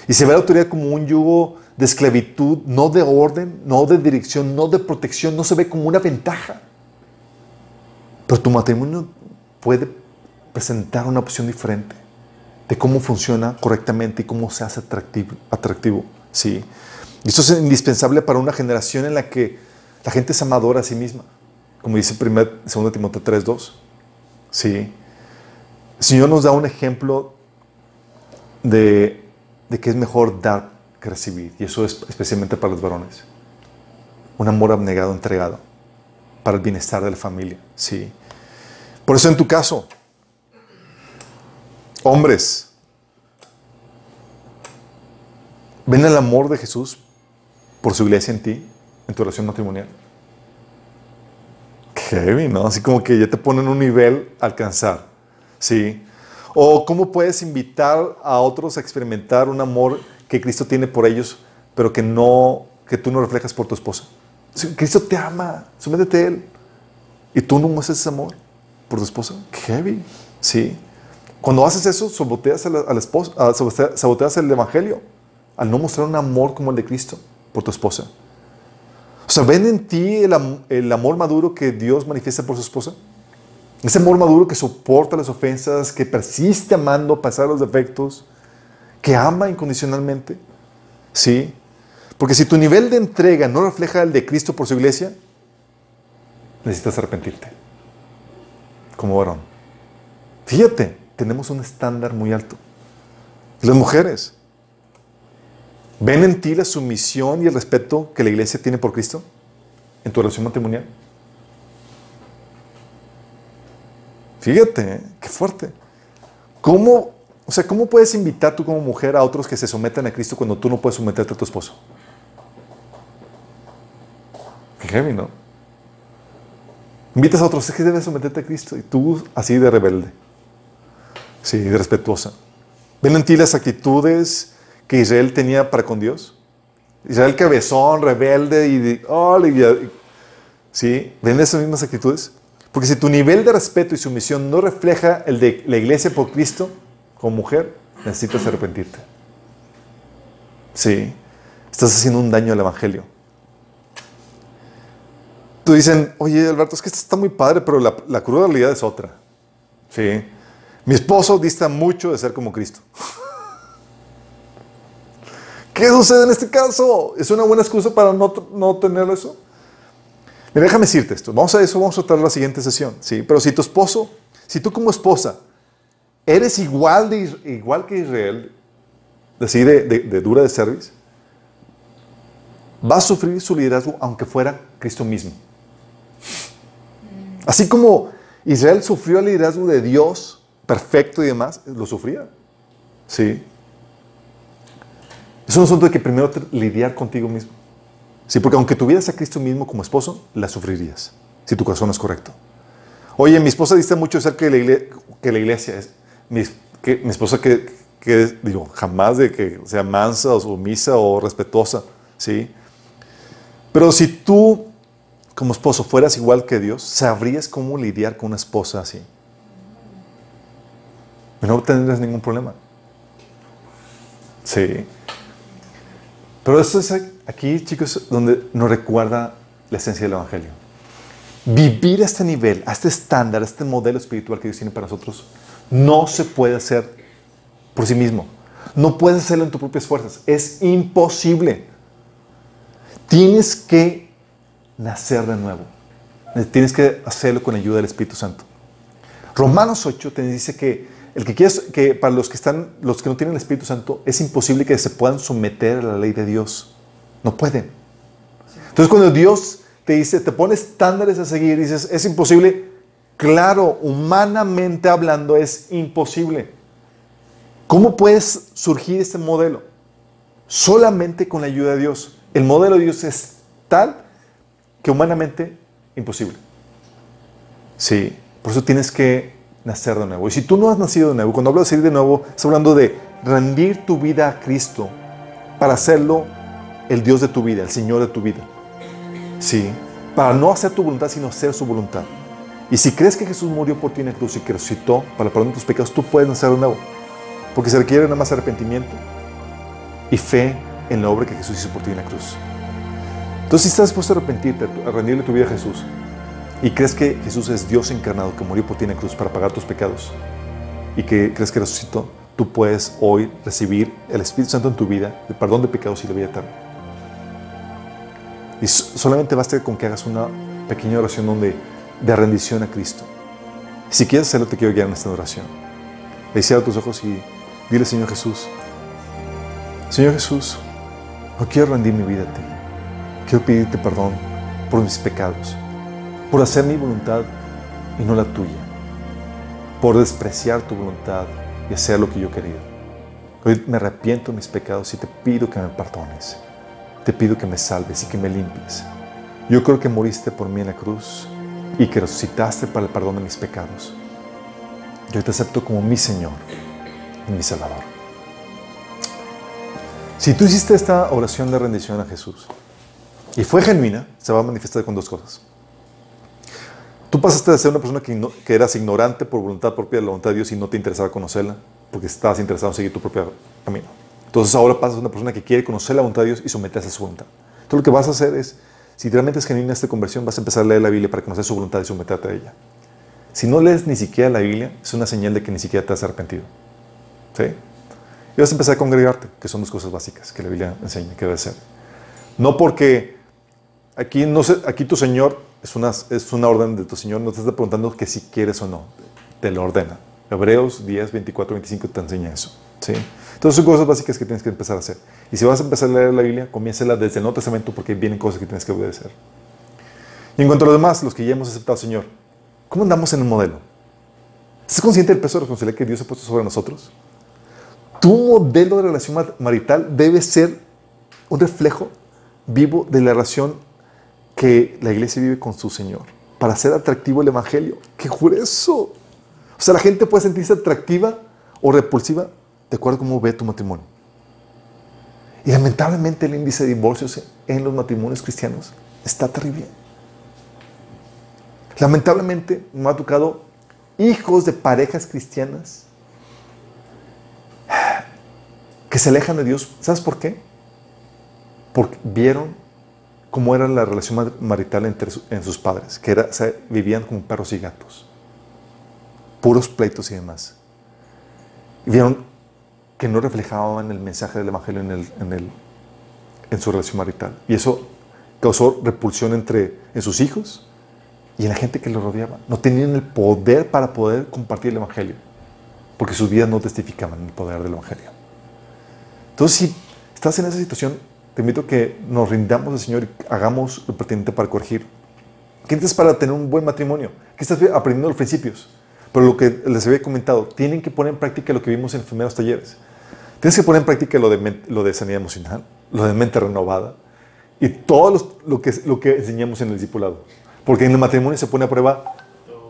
Y se ve la autoridad como un yugo de esclavitud, no de orden, no de dirección, no de protección, no se ve como una ventaja. Pero tu matrimonio puede presentar una opción diferente de cómo funciona correctamente y cómo se hace atractivo. atractivo ¿sí? Y esto es indispensable para una generación en la que la gente es amadora a sí misma, como dice 2 Timoteo 3.2. ¿sí? El Señor nos da un ejemplo de, de que es mejor dar que recibir. Y eso es especialmente para los varones. Un amor abnegado, entregado, para el bienestar de la familia. Sí. Por eso en tu caso, hombres, ven el amor de Jesús por su iglesia en ti, en tu relación matrimonial. Heavy, ¿no? Así como que ya te ponen un nivel a alcanzar. ¿Sí? O cómo puedes invitar a otros a experimentar un amor que Cristo tiene por ellos, pero que no, que tú no reflejas por tu esposa. Cristo te ama, sométete a Él. Y tú no muestras ese amor por tu esposa. Heavy. ¿Sí? Cuando haces eso, saboteas a la, a la esposa, saboteas, saboteas el Evangelio al no mostrar un amor como el de Cristo por tu esposa. O sea, ¿ven en ti el, el amor maduro que Dios manifiesta por su esposa? Ese amor maduro que soporta las ofensas, que persiste amando a pesar de los defectos, que ama incondicionalmente. ¿Sí? Porque si tu nivel de entrega no refleja el de Cristo por su iglesia, necesitas arrepentirte. Como varón. Fíjate, tenemos un estándar muy alto. Las mujeres, ¿ven en ti la sumisión y el respeto que la iglesia tiene por Cristo en tu relación matrimonial? Fíjate, ¿eh? qué fuerte. ¿Cómo, o sea, ¿cómo puedes invitar tú como mujer a otros que se sometan a Cristo cuando tú no puedes someterte a tu esposo? Qué heavy. Invitas a otros, es que debes someterte a Cristo y tú así de rebelde. Sí, de respetuosa. ¿Ven en ti las actitudes que Israel tenía para con Dios? Israel cabezón, rebelde y... de- oh, y- ¿Sí? ¿Ven esas mismas actitudes? Porque si tu nivel de respeto y sumisión no refleja el de la iglesia por Cristo, como mujer, necesitas arrepentirte. Sí. Estás haciendo un daño al Evangelio. Tú dicen, oye Alberto, es que esto está muy padre, pero la, la cruda realidad es otra. Sí. Mi esposo dista mucho de ser como Cristo. ¿Qué sucede en este caso? ¿Es una buena excusa para no, no tener eso? Déjame decirte esto. Vamos a eso, vamos a tratar la siguiente sesión. ¿sí? Pero si tu esposo, si tú como esposa eres igual, de, igual que Israel, así de, de- dura de service, va a sufrir su liderazgo aunque fuera Cristo mismo. Así como Israel sufrió el liderazgo de Dios perfecto y demás, lo sufría. Sí. Es un asunto de que primero lidiar contigo mismo. Sí, porque aunque tuvieras a Cristo mismo como esposo, la sufrirías, si tu corazón es correcto. Oye, mi esposa dice mucho de iglesia, que la iglesia es, mi, que, mi esposa que, que, digo, jamás de que sea mansa o sumisa o respetuosa, ¿sí? Pero si tú, como esposo, fueras igual que Dios, sabrías cómo lidiar con una esposa así. Y no tendrías ningún problema. Sí. Pero esto es aquí, chicos, donde nos recuerda la esencia del Evangelio. Vivir a este nivel, a este estándar, a este modelo espiritual que Dios tiene para nosotros, no se puede hacer por sí mismo. No puedes hacerlo en tus propias fuerzas. Es imposible. Tienes que nacer de nuevo. Tienes que hacerlo con la ayuda del Espíritu Santo. Romanos 8 te dice que el que quieres, que para los que están, los que no tienen el Espíritu Santo, es imposible que se puedan someter a la ley de Dios. No pueden. Entonces cuando Dios te dice, te pone estándares a seguir, dices, es imposible. Claro, humanamente hablando es imposible. ¿Cómo puedes surgir este modelo? Solamente con la ayuda de Dios. El modelo de Dios es tal que humanamente imposible. Sí, por eso tienes que nacer de nuevo. Y si tú no has nacido de nuevo, cuando hablo de salir de nuevo, estás hablando de rendir tu vida a Cristo para hacerlo el Dios de tu vida, el Señor de tu vida. Sí, para no hacer tu voluntad, sino hacer su voluntad. Y si crees que Jesús murió por ti en la cruz y que resucitó para perdón de tus pecados, tú puedes nacer de nuevo. Porque se requiere nada más arrepentimiento y fe en la obra que Jesús hizo por ti en la cruz. Entonces, si estás dispuesto a arrepentirte, a rendirle tu vida a Jesús, y crees que Jesús es Dios encarnado que murió por ti en la cruz para pagar tus pecados, y que crees que resucitó, tú puedes hoy recibir el Espíritu Santo en tu vida, el perdón de pecados y la vida eterna. Y so- solamente basta con que hagas una pequeña oración donde, de rendición a Cristo. Si quieres hacerlo, te quiero guiar en esta oración. Ahí cierra tus ojos y dile, Señor Jesús, Señor Jesús, no quiero rendir mi vida a ti. Quiero pedirte perdón por mis pecados, por hacer mi voluntad y no la tuya, por despreciar tu voluntad y hacer lo que yo quería. Hoy me arrepiento de mis pecados y te pido que me perdones. Te pido que me salves y que me limpies. Yo creo que moriste por mí en la cruz y que resucitaste para el perdón de mis pecados. Yo te acepto como mi Señor y mi Salvador. Si tú hiciste esta oración de rendición a Jesús y fue genuina, se va a manifestar con dos cosas. Tú pasaste de ser una persona que, eras ignorante por voluntad propia de la voluntad de Dios y no te interesaba conocerla, porque estabas interesado en seguir tu propio camino. Entonces ahora pasas a una persona que quiere conocer la voluntad de Dios y someterse a su voluntad. Entonces lo que vas a hacer es, si realmente es genuina esta conversión, vas a empezar a leer la Biblia para conocer su voluntad y someterte a ella. Si no lees ni siquiera la Biblia, es una señal de que ni siquiera te has arrepentido. ¿Sí? Y vas a empezar a congregarte, que son dos cosas básicas que la Biblia enseña que debe ser. No porque aquí, no sé, aquí tu Señor es una, es una orden de tu Señor, no te está preguntando que si quieres o no, te lo ordena. Hebreos 10, 24, 25 te enseña eso. ¿sí? Entonces son cosas básicas que tienes que empezar a hacer. Y si vas a empezar a leer la Biblia, comiéncela desde el Nuevo Testamento porque vienen cosas que tienes que obedecer. Y en cuanto a los demás, los que ya hemos aceptado Señor, ¿cómo andamos en el modelo? ¿Estás consciente del peso de responsabilidad que Dios ha puesto sobre nosotros? Tu modelo de relación ma- marital debe ser un reflejo vivo de la relación que la iglesia vive con su Señor para hacer atractivo el Evangelio. ¡Qué grueso! O sea, la gente puede sentirse atractiva o repulsiva de acuerdo a cómo ve tu matrimonio. Y lamentablemente el índice de divorcios en los matrimonios cristianos está terrible. Lamentablemente me ha tocado hijos de parejas cristianas que se alejan de Dios. ¿Sabes por qué? Porque vieron cómo era la relación mar- marital entre en sus padres, que era, vivían como perros y gatos, puros pleitos y demás. Y vieron que no reflejaban el mensaje del Evangelio en, el- en el- en su relación marital. Y eso causó repulsión entre en sus hijos y en la gente que los rodeaba. No tenían el poder para poder compartir el Evangelio, porque sus vidas no testificaban el poder del Evangelio. Entonces, si estás en esa situación, te invito a que nos rindamos al Señor y hagamos lo pertinente para corregir. ¿Qué necesitas para tener un buen matrimonio? ¿Qué estás aprendiendo los principios? Pero lo que les había comentado, tienen que poner en práctica lo que vimos en los primeros talleres. Tienes que poner en práctica lo de, lo de sanidad emocional, lo de mente renovada y todo los- lo, que, lo que enseñamos en el discipulado. Porque en el matrimonio se pone a prueba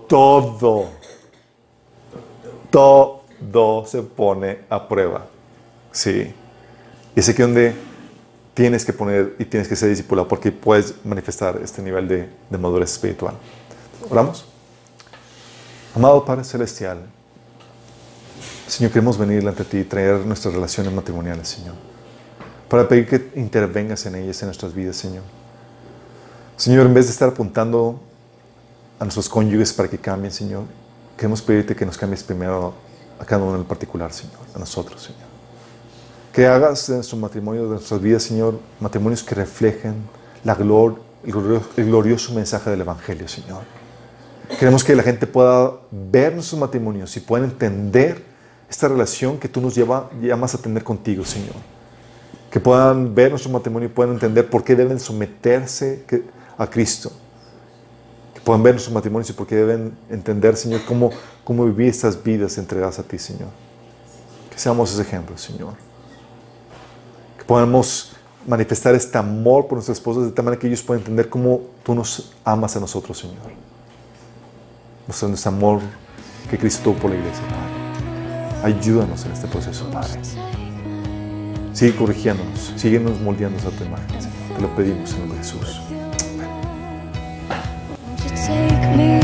todo. Todo se pone a prueba. Sí. Y es aquí donde tienes que poner y tienes que ser discipulado porque puedes manifestar este nivel de, madurez espiritual. ¿Oramos? Amado Padre Celestial, Señor, queremos venir ante ti y traer nuestras relaciones matrimoniales, Señor, para pedir que intervengas en ellas, en nuestras vidas, Señor. Señor, en vez de estar apuntando a nuestros cónyuges para que cambien, Señor, queremos pedirte que nos cambies primero a cada uno en particular, Señor, a nosotros, Señor. Que hagas de nuestro matrimonio, de nuestras vidas, Señor, matrimonios que reflejen la el glorioso, el glorioso mensaje del Evangelio, Señor. Queremos que la gente pueda ver nuestros matrimonios y pueda entender esta relación que tú nos llamas a tener contigo, Señor. Que puedan ver nuestro matrimonio y puedan entender por qué deben someterse a Cristo. Que puedan ver nuestros matrimonios y por qué deben entender, Señor, cómo, cómo vivir estas vidas entregadas a ti, Señor. Que seamos ese ejemplo, Señor podamos manifestar este amor por nuestras esposas de tal manera que ellos puedan entender cómo tú nos amas a nosotros, Señor. Mostrando ese amor que Cristo tuvo por la iglesia, Padre. Ayúdanos en este proceso, Padre. Sigue corrigiéndonos, síguenos moldeándonos a tu imagen. Te lo pedimos en nombre de Jesús. Amén.